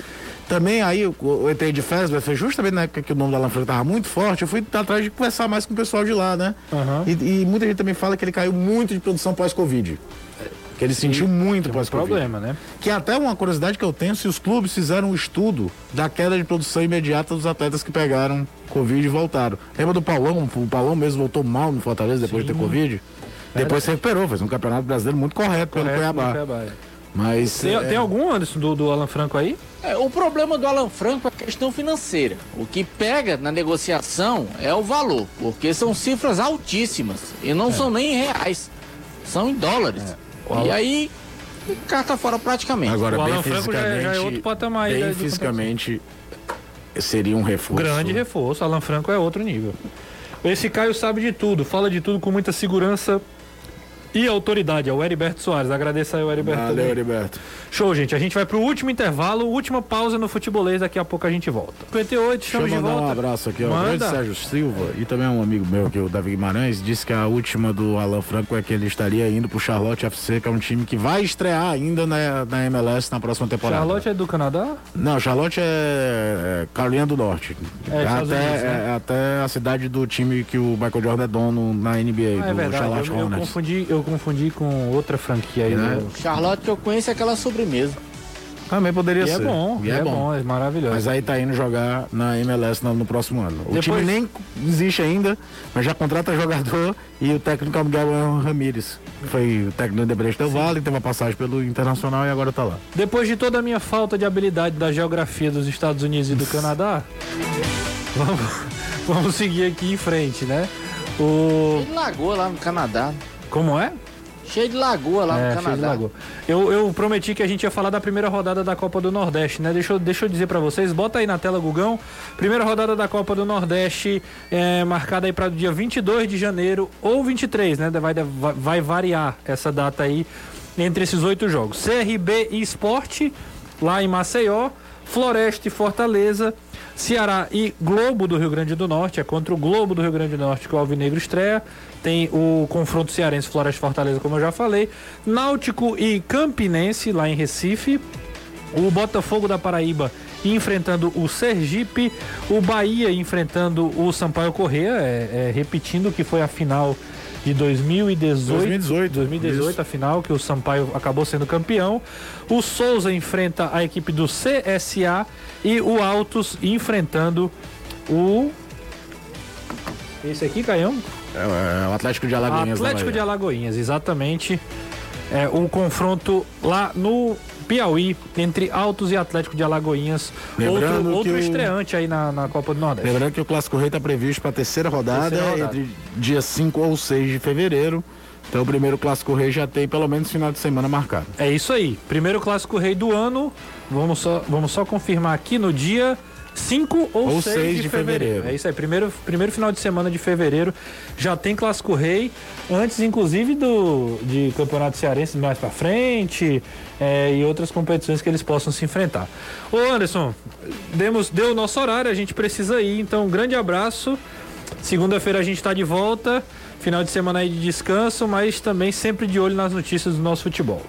Também aí o, o ET de Fesber foi justamente na época que o nome do Alan Franco tava muito forte. Eu fui atrás de conversar mais com o pessoal de lá, né? Aham. E, e muita gente também fala que ele caiu muito de produção pós-Covid. Que ele sentiu muito Tem um problema, né? Que é até uma curiosidade que eu tenho se os clubes fizeram um estudo da queda de produção imediata dos atletas que pegaram Covid e voltaram. Lembra do Paulão? O Paulão mesmo voltou mal no Fortaleza depois de ter Covid. Depois se recuperou, fez um campeonato brasileiro muito correto, pelo Correto, Cuiabá. Cuiabá, é. Mas Tem, é, tem algum, Anderson, do, do Alan Franco aí? É, o problema do Alan Franco é a questão financeira. O que pega na negociação é o valor, porque são cifras altíssimas e não são nem em reais, são em dólares. E aí, carta fora praticamente. agora O bem Alan Franco já é- fisicamente, já é outro patamar aí, bem né, de fisicamente seria um reforço. Grande reforço. Alan Franco é outro nível. Esse Caio sabe de tudo, fala de tudo com muita segurança e autoridade. É o Heriberto Soares. Agradeço aí o Heriberto. Valeu, também. Heriberto. Show, gente. A gente vai pro último intervalo, última pausa no futebolês. Daqui a pouco a gente volta. 58, Deixa eu estamos de volta. um abraço aqui, ó. O Manda. grande Sérgio Silva e também um amigo meu aqui, o Davi Guimarães, disse que a última do Alan Franco é que ele estaria indo pro Charlotte FC, que é um time que vai estrear ainda na, na MLS na próxima temporada. Charlotte é do Canadá? Não, Charlotte é, é Carolina do Norte. É, até, Unidos, né? é até a cidade do time que o Michael Jordan é dono na NBA, Ah, é do verdade. Charlotte Eu, eu confundi, eu confundi com outra franquia aí. Né? do- Charlotte que eu conheço é aquela sobremesa. Também poderia E ser. é bom, E é, bom. é maravilhoso. Mas aí tá indo jogar na MLS no, no próximo ano. O Depois- time nem existe ainda, mas já contrata jogador e o técnico é o Miguel Ramírez. Foi o técnico do Debrecht Del Valle, teve uma passagem pelo Internacional e agora tá lá. Depois de toda a minha falta de habilidade da geografia dos Estados Unidos e do Canadá, vamos, vamos seguir aqui em frente, né? O. Cheio de lagoa lá no Canadá. Como é? Cheio de lagoa lá é, no Canadá. lagoa. Eu, eu prometi que a gente ia falar da primeira rodada da Copa do Nordeste, né? Deixa eu, deixa eu dizer pra vocês, bota aí na tela, Gugão. Primeira rodada da Copa do Nordeste, é, marcada aí para o dia 22 de janeiro ou 23, né? Vai, vai, vai variar essa data aí entre esses oito jogos. CRB e Esporte, lá em Maceió. Floresta e Fortaleza. Ceará e Globo do Rio Grande do Norte, é contra o Globo do Rio Grande do Norte que o Alvinegro estreia. Tem o confronto cearense Floresta Fortaleza, como eu já falei. Náutico e Campinense, lá em Recife. O Botafogo da Paraíba enfrentando o Sergipe. O Bahia enfrentando o Sampaio Corrêa, é, é, repetindo que foi a final de 2018. 2018, 2018, isso. a final, que o Sampaio acabou sendo campeão. O Souza enfrenta a equipe do CSA e o Altos enfrentando o. Esse aqui, Caião? É, é o Atlético de Alagoinhas. da Atlético de. Alagoinhas, exatamente. É, o confronto lá no Piauí entre Altos e Atlético de Alagoinhas. Lembrando outro outro o- estreante aí na, na Copa do Nordeste. Lembrando que o Clássico Rei está previsto para a terceira rodada, Terceira rodada. entre dia 5 ou 6 de fevereiro. Então o primeiro Clássico Rei já tem pelo menos final de semana marcado. É isso aí. Primeiro clássico rei do ano. Vamos só, vamos só confirmar aqui no dia 5 ou, Ou 6 seis de, de fevereiro. fevereiro. É isso aí. Primeiro, primeiro final de semana de fevereiro já tem clássico rei. Antes, inclusive, do de campeonato cearense mais pra frente é, e outras competições que eles possam se enfrentar. Ô Anderson, demos, deu o nosso horário, a gente precisa ir. Então, um grande abraço. Segunda-feira a gente está de volta. Final de semana aí de descanso, mas também sempre de olho nas notícias do nosso futebol.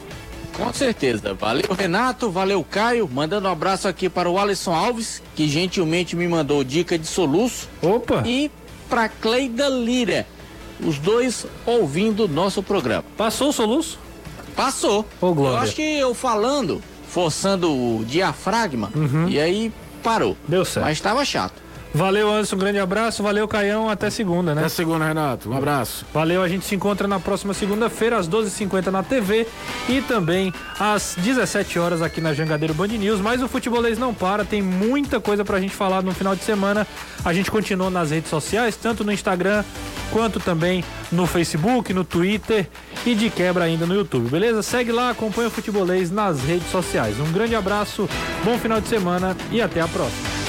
Com certeza. Valeu, Renato. Valeu, Caio. Mandando um abraço aqui para o Alisson Alves, que gentilmente me mandou dica de soluço. Opa! E para Cleida Lira. Os dois ouvindo nosso programa. Passou o soluço? Passou. Ô, Glória. Eu acho que eu falando, forçando o diafragma, e aí parou. Deu certo. Mas estava chato. Valeu, Anderson. Um grande abraço. Valeu, Caião. Até segunda, né? Até segunda, Renato. Um abraço. Valeu, a gente se encontra na próxima segunda-feira, às 12h50 na TV e também às 17 horas aqui na Jangadeiro Band News. Mas o futebolês não para, tem muita coisa pra gente falar no final de semana. A gente continua nas redes sociais, tanto no Instagram quanto também no Facebook, no Twitter e de quebra ainda no YouTube, beleza? Segue lá, acompanha o futebolês nas redes sociais. Um grande abraço, bom final de semana e até a próxima.